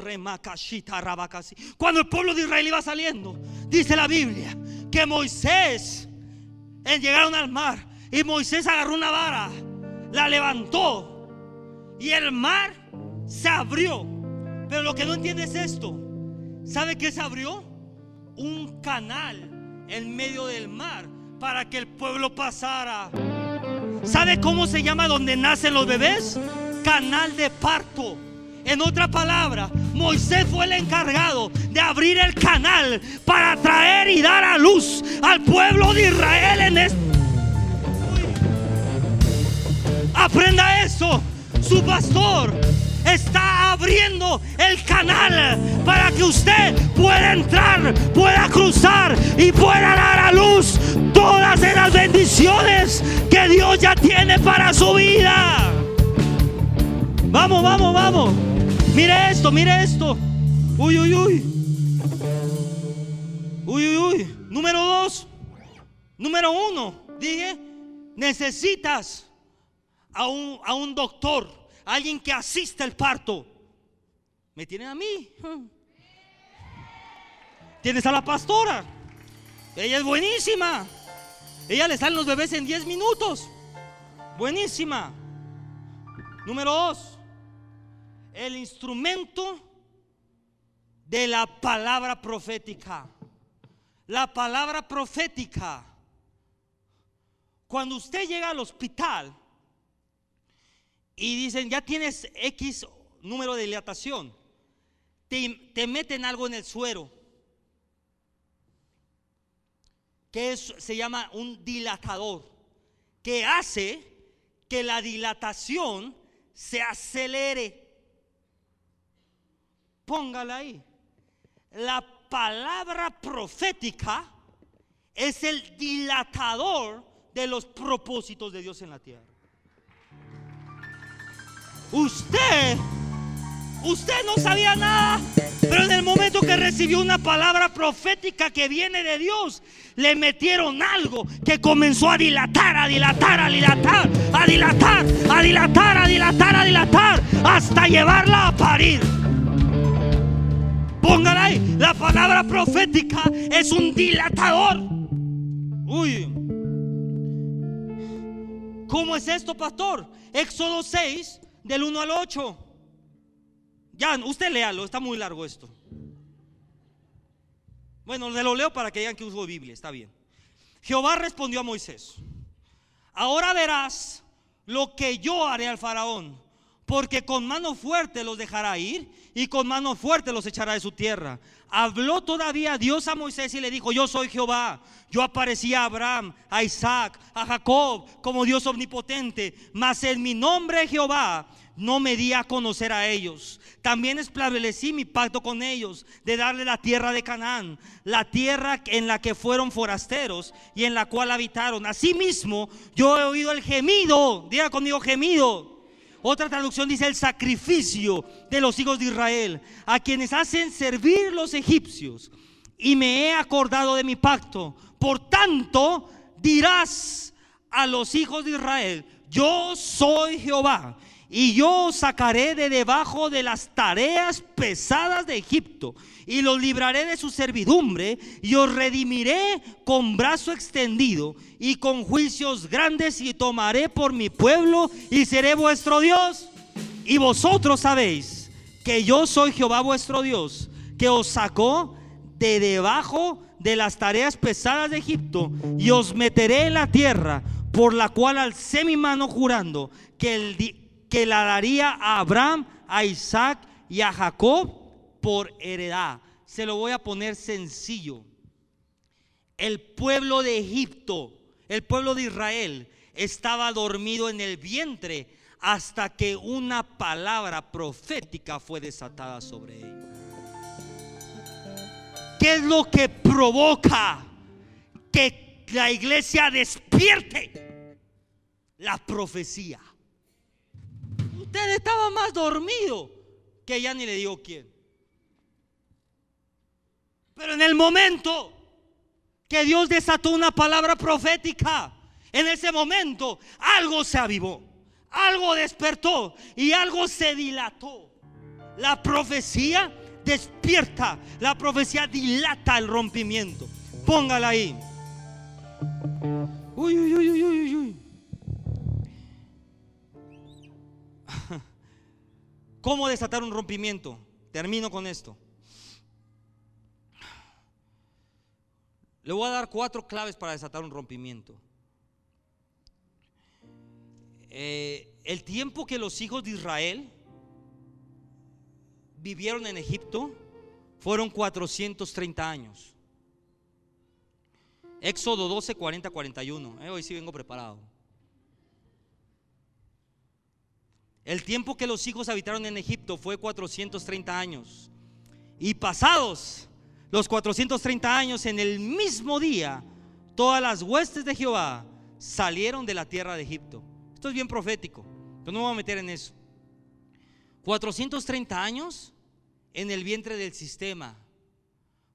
cuando el pueblo de Israel iba saliendo, dice la Biblia que Moisés llegaron al mar y Moisés agarró una vara, la levantó y el mar se abrió. Pero lo que no entiende es esto. ¿Sabe qué se abrió? Un canal en medio del mar para que el pueblo pasara. ¿Sabe cómo se llama donde nacen los bebés? Canal de parto. En otra palabra, Moisés fue el encargado de abrir el canal para traer y dar a luz al pueblo de Israel en este. Aprenda eso. Su pastor está abriendo el canal para que usted pueda entrar, pueda cruzar y pueda dar a luz todas esas bendiciones que Dios ya tiene para su vida. Vamos, vamos, vamos. Mire esto, mire esto. Uy, uy, uy. Uy, uy, uy. Número dos. Número uno. Dije, necesitas a un, a un doctor alguien que asista el parto. ¿Me tienen a mí? Tienes a la pastora. Ella es buenísima. Ella le salen los bebés en 10 minutos. Buenísima. Número dos. El instrumento de la palabra profética. La palabra profética. Cuando usted llega al hospital, y dicen, ya tienes X número de dilatación, te, meten algo en el suero, que se llama un dilatador, que hace que la dilatación se acelere. Póngala ahí. La palabra profética es el dilatador de los propósitos de Dios en la tierra. Usted, usted no sabía nada, pero en el momento que recibió una palabra profética que viene de Dios, le metieron algo que comenzó a dilatar, a dilatar, a dilatar, a dilatar, a dilatar, a dilatar, a dilatar, hasta llevarla a parir. Póngala ahí, la palabra profética es un dilatador. Uy. ¿Cómo es esto, pastor? Éxodo 6, del 1 al 8. Ya, usted léalo, está muy largo esto. Bueno, le lo leo para que digan que uso Biblia, está bien. Jehová respondió a Moisés, ahora verás lo que yo haré al faraón, porque con mano fuerte los dejará ir y con mano fuerte los echará de su tierra. Habló todavía Dios a Moisés y le dijo, yo soy Jehová. Yo aparecí a Abraham, a Isaac, a Jacob como Dios omnipotente, mas en mi nombre Jehová no me di a conocer a ellos. También establecí mi pacto con ellos de darle la tierra de Canaán, la tierra en la que fueron forasteros y en la cual habitaron. Asimismo, yo he oído el gemido, diga conmigo gemido otra traducción dice el sacrificio de los hijos de Israel, a quienes hacen servir los egipcios. Y me he acordado de mi pacto. Por tanto, dirás a los hijos de Israel, yo soy Jehová. Y yo os sacaré de debajo de las tareas pesadas de Egipto y los libraré de su servidumbre y os redimiré con brazo extendido y con juicios grandes y tomaré por mi pueblo y seré vuestro Dios. Y vosotros sabéis que yo soy Jehová vuestro Dios, que os sacó de debajo de las tareas pesadas de Egipto y os meteré en la tierra por la cual alcé mi mano jurando que el, que la daría a Abraham, a Isaac y a Jacob por heredad. Se lo voy a poner sencillo. El pueblo de Egipto, el pueblo de Israel, estaba dormido en el vientre hasta que una palabra profética fue desatada sobre ellos. ¿Qué es lo que provoca que la iglesia despierte? La profecía. Usted estaba más dormido que ya ni le digo quién. Pero en el momento que Dios desató una palabra profética, en ese momento algo se avivó, algo despertó y algo se dilató. La profecía despierta, la profecía dilata el rompimiento. Póngala ahí. Uy, uy, uy, uy, uy, ¿Cómo desatar un rompimiento? Termino con esto. Le voy a dar cuatro claves para desatar un rompimiento. Eh, el tiempo que los hijos de Israel vivieron en Egipto fueron 430 años. Éxodo 12, 40, 41. hoy sí vengo preparado. El tiempo que los hijos habitaron en Egipto fue 430 años. Y pasados los 430 años, en el mismo día, todas las huestes de Jehová salieron de la tierra de Egipto. Esto es bien profético, pero no me voy a meter en eso. 430 años en el vientre del sistema.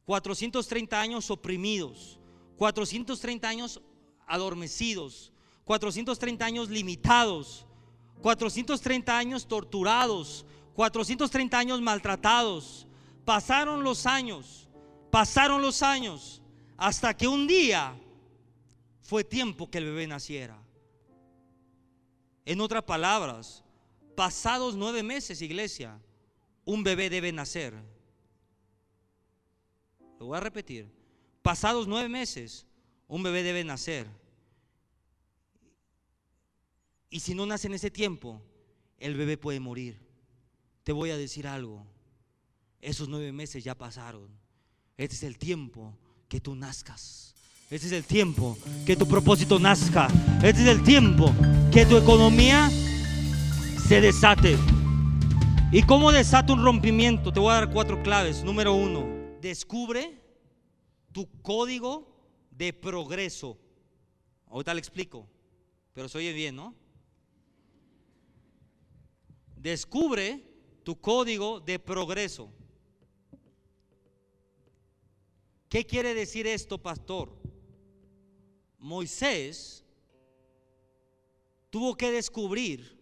430 años oprimidos. 430 años adormecidos. 430 años limitados. 430 años torturados, 430 años maltratados. Pasaron los años, pasaron los años, hasta que un día fue tiempo que el bebé naciera. En otras palabras, pasados nueve meses, iglesia, un bebé debe nacer. Lo voy a repetir. Pasados nueve meses, un bebé debe nacer. Y si no nace en ese tiempo, el bebé puede morir. Te voy a decir algo. Esos nueve meses ya pasaron. Este es el tiempo que tú nazcas. Este es el tiempo que tu propósito nazca. Este es el tiempo que tu economía se desate. ¿Y cómo desata un rompimiento? Te voy a dar cuatro claves. Número uno, descubre tu código de progreso. Ahorita le explico, pero se oye bien, ¿no? Descubre tu código de progreso. ¿Qué quiere decir esto, pastor? Moisés tuvo que descubrir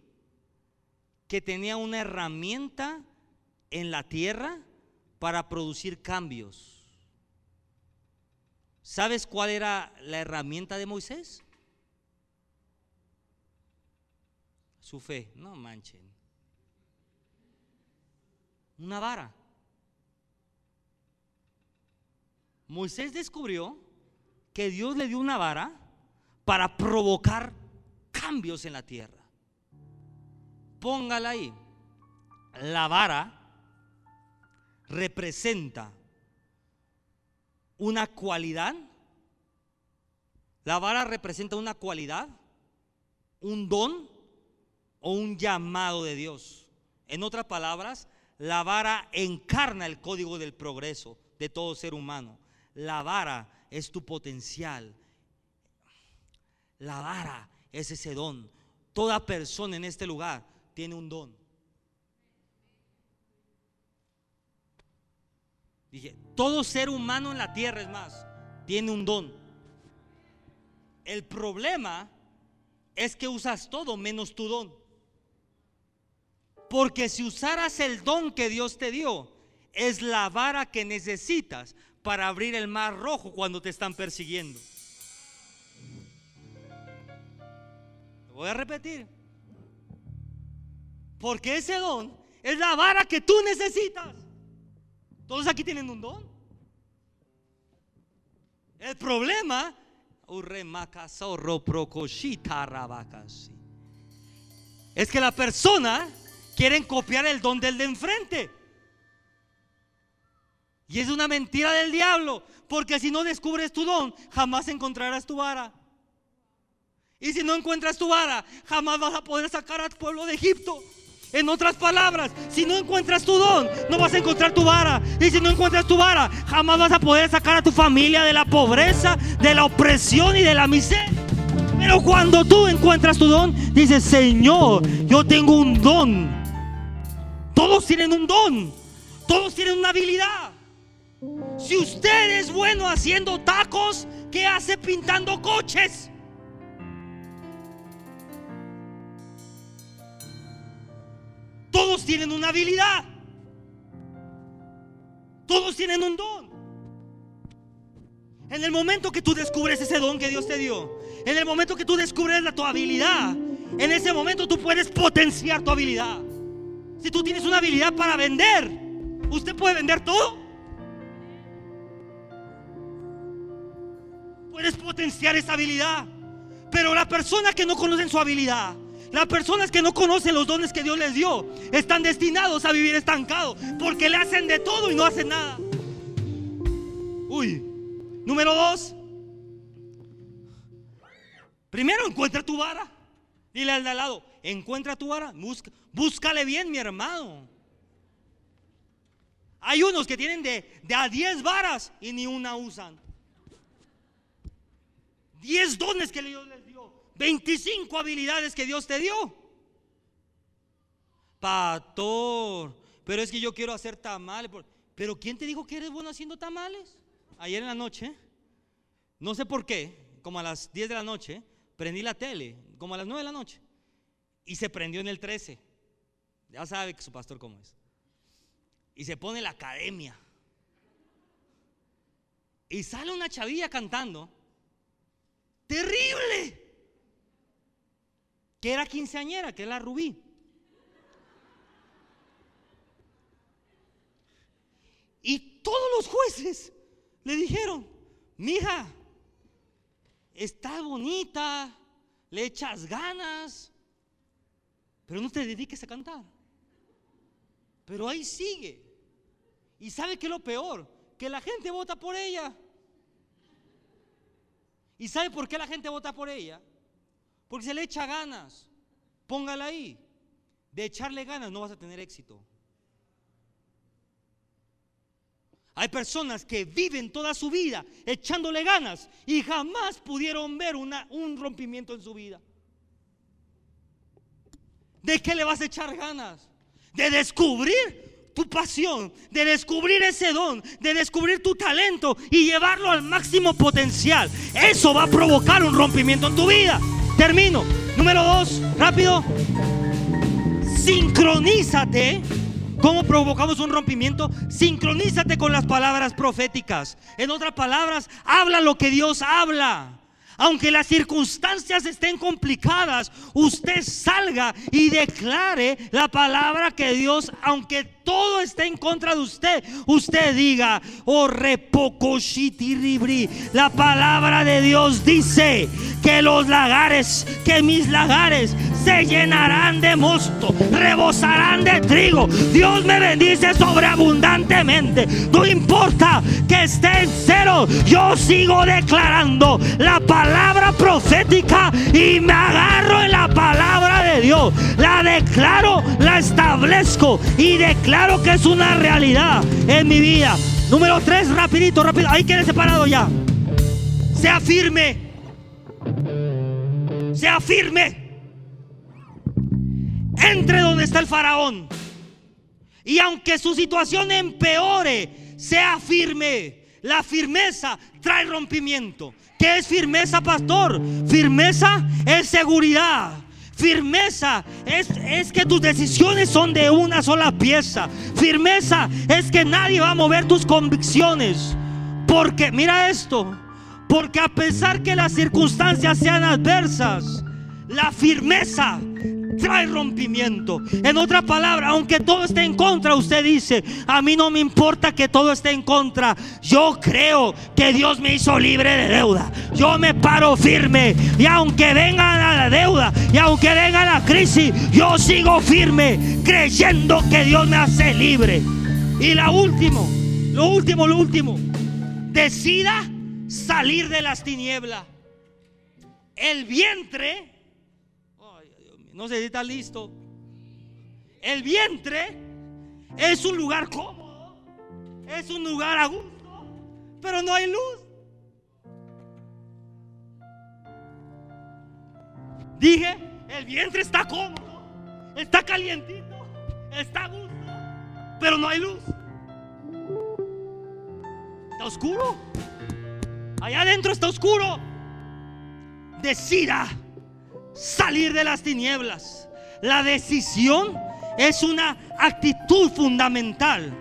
que tenía una herramienta en la tierra para producir cambios. ¿Sabes cuál era la herramienta de Moisés? Su fe, no manchen una vara. Moisés descubrió que Dios le dio una vara para provocar cambios en la tierra. Póngala ahí. La vara representa una cualidad. La vara representa una cualidad, un don o un llamado de Dios. En otras palabras, la vara encarna el código del progreso de todo ser humano. La vara es tu potencial. La vara es ese don. Toda persona en este lugar tiene un don. Dije, todo ser humano en la tierra es más, tiene un don. El problema es que usas todo menos tu don. Porque si usaras el don que Dios te dio, es la vara que necesitas para abrir el mar rojo cuando te están persiguiendo. voy a repetir. Porque ese don es la vara que tú necesitas. Todos aquí tienen un don. El problema es que la persona quiere copiar el don del de enfrente. Y es una mentira del diablo, porque si no descubres tu don, jamás encontrarás tu vara. Y si no encuentras tu vara, jamás vas a poder sacar al pueblo de Egipto. En otras palabras, si no encuentras tu don, no vas a encontrar tu vara. Y si no encuentras tu vara, jamás vas a poder sacar a tu familia de la pobreza, de la opresión y de la miseria. Pero cuando tú encuentras tu don, dices, Señor, yo tengo un don. Todos tienen un don. Todos tienen una habilidad. Si usted es bueno haciendo tacos, ¿qué hace pintando coches? Todos tienen una habilidad. Todos tienen un don. En el momento que tú descubres ese don que Dios te dio, en el momento que tú descubres la, tu habilidad, en ese momento tú puedes potenciar tu habilidad. Si tú tienes una habilidad para vender, usted puede vender todo. Puedes potenciar esa habilidad. Pero la persona que no conoce su habilidad, las personas que no conocen los dones que Dios les dio están destinados a vivir estancados porque le hacen de todo y no hacen nada. Uy, número dos. Primero encuentra tu vara. Dile al de al lado, encuentra tu vara. búscale bien, mi hermano. Hay unos que tienen de, de a 10 varas y ni una usan. 10 dones que Dios les 25 habilidades que Dios te dio. Pastor, pero es que yo quiero hacer tamales. Pero ¿quién te dijo que eres bueno haciendo tamales? Ayer en la noche, no sé por qué, como a las 10 de la noche, prendí la tele, como a las 9 de la noche, y se prendió en el 13. Ya sabe que su pastor cómo es. Y se pone la academia. Y sale una chavilla cantando. Terrible que era quinceañera, que es la Rubí. Y todos los jueces le dijeron, mija, está bonita, le echas ganas, pero no te dediques a cantar. Pero ahí sigue. ¿Y sabe que lo peor? Que la gente vota por ella. ¿Y sabe por qué la gente vota por ella? Porque se le echa ganas. Póngala ahí. De echarle ganas no vas a tener éxito. Hay personas que viven toda su vida echándole ganas y jamás pudieron ver una, un rompimiento en su vida. ¿De qué le vas a echar ganas? De descubrir tu pasión, de descubrir ese don, de descubrir tu talento y llevarlo al máximo potencial. Eso va a provocar un rompimiento en tu vida. Termino. Número dos, rápido. Sincronízate. ¿Cómo provocamos un rompimiento? Sincronízate con las palabras proféticas. En otras palabras, habla lo que Dios habla. Aunque las circunstancias estén complicadas, usted salga y declare la palabra que Dios, aunque todo esté en contra de usted, usted diga, oh ribri. La palabra de Dios dice que los lagares, que mis lagares se llenarán de mosto, rebosarán de trigo. Dios me bendice sobreabundantemente. No importa que esté en cero, yo sigo declarando la palabra profética y me agarro en la palabra de Dios. La declaro, la establezco y declaro que es una realidad en mi vida. Número tres, rapidito, rápido. Ahí quede separado ya. Sea firme. Sea firme entre donde está el faraón. Y aunque su situación empeore, sea firme. La firmeza trae rompimiento. ¿Qué es firmeza, pastor? Firmeza es seguridad. Firmeza es, es, que tus decisiones son de una sola pieza. Firmeza es que nadie va a mover tus convicciones. Porque, mira esto, porque a pesar que las circunstancias sean adversas, la firmeza trae rompimiento. En otra palabra, aunque todo esté en contra, usted dice, a mí no me importa que todo esté en contra. Yo creo que Dios me hizo libre de deuda. Yo me paro firme. Y aunque venga la deuda, y aunque venga la crisis, yo sigo firme, creyendo que Dios me hace libre. Y la último, lo último, lo último, decida salir de las tinieblas. El vientre no sé si está listo. El vientre es un lugar cómodo, es un lugar a gusto, pero no hay luz. Dije, el vientre está cómodo, está calientito, está a gusto, pero no hay luz. Está oscuro. Allá adentro está oscuro. Decida salir de las tinieblas. La decisión es una actitud fundamental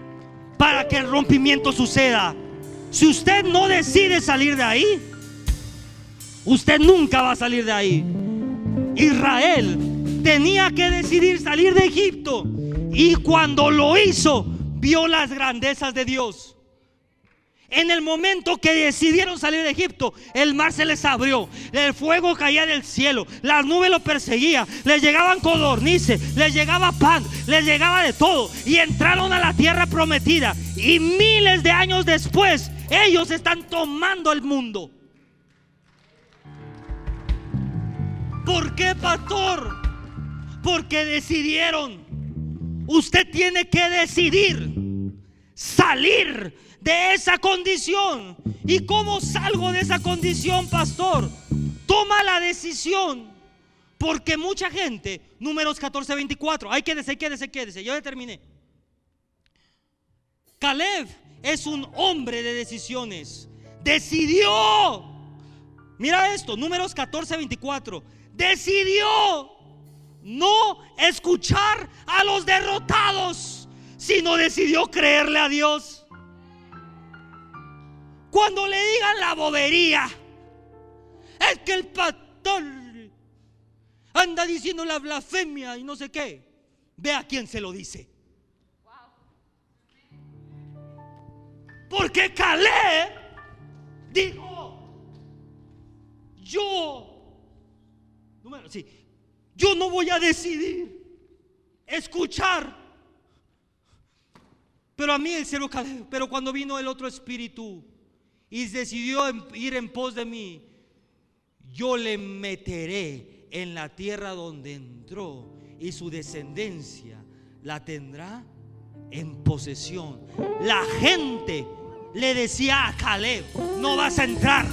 para que el rompimiento suceda. Si usted no decide salir de ahí, usted nunca va a salir de ahí. Israel tenía que decidir salir de Egipto y cuando lo hizo, vio las grandezas de Dios. En el momento que decidieron salir de Egipto, el mar se les abrió, el fuego caía del cielo, las nubes lo perseguían, les llegaban codornices, les llegaba pan, les llegaba de todo y entraron a la tierra prometida. Y miles de años después, ellos están tomando el mundo. ¿Por qué, pastor? Porque decidieron. Usted tiene que decidir salir de esa condición. ¿Y cómo salgo de esa condición, pastor? Toma la decisión. Porque mucha gente, números 14, 24, hay quédese, quédese, quédese, yo determiné. Caleb es un hombre de decisiones. Decidió. Mira esto, números 14, 24. Decidió no escuchar a los derrotados, sino decidió creerle a Dios. Cuando le digan la bobería, es que el pastor anda diciendo la blasfemia y no sé qué. Ve a quién se lo dice. Porque Caleb dijo, yo, número, sí, yo no voy a decidir escuchar. Pero a mí el cero Caleb, pero cuando vino el otro espíritu, y decidió ir en pos de mí, yo le meteré en la tierra donde entró y su descendencia la tendrá en posesión. La gente le decía a Caleb, no vas a entrar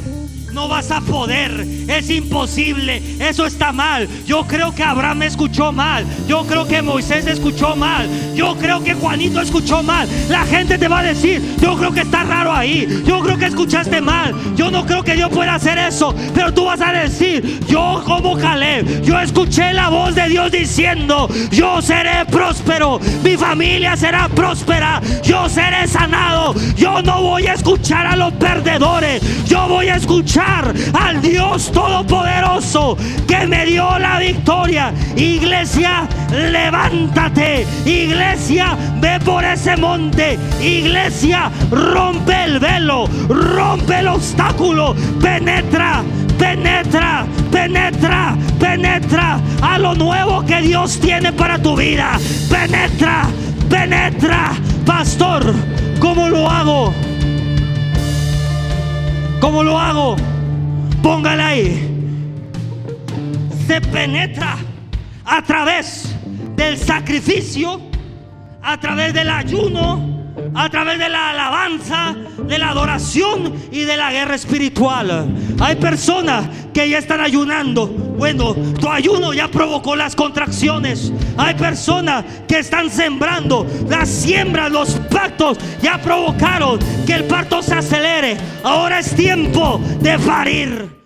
no vas a poder, es imposible, eso está mal. Yo creo que Abraham escuchó mal, yo creo que Moisés escuchó mal, yo creo que Juanito escuchó mal. La gente te va a decir, yo creo que está raro ahí, yo creo que escuchaste mal, yo no creo que Dios pueda hacer eso, pero tú vas a decir, yo como Caleb, yo escuché la voz de Dios diciendo, yo seré próspero, mi familia será próspera, yo seré sanado, yo no voy a escuchar a los perdedores, yo voy a escuchar al Dios Todopoderoso que me dio la victoria. Iglesia, levántate. Iglesia, ve por ese monte. Iglesia, rompe el velo, rompe el obstáculo, penetra penetra, penetra, penetra a lo nuevo que Dios tiene para tu vida. Penetra, penetra, pastor, ¿cómo lo hago? ¿Cómo lo hago? Póngala ahí. Se penetra a través del sacrificio, a través del ayuno, a través de la alabanza, de la adoración y de la guerra espiritual. Hay personas que ya están ayunando. Bueno, tu ayuno ya provocó las contracciones. Hay personas que están sembrando. Las siembras, los pactos ya provocaron que el parto se acelere. Ahora es tiempo de parir.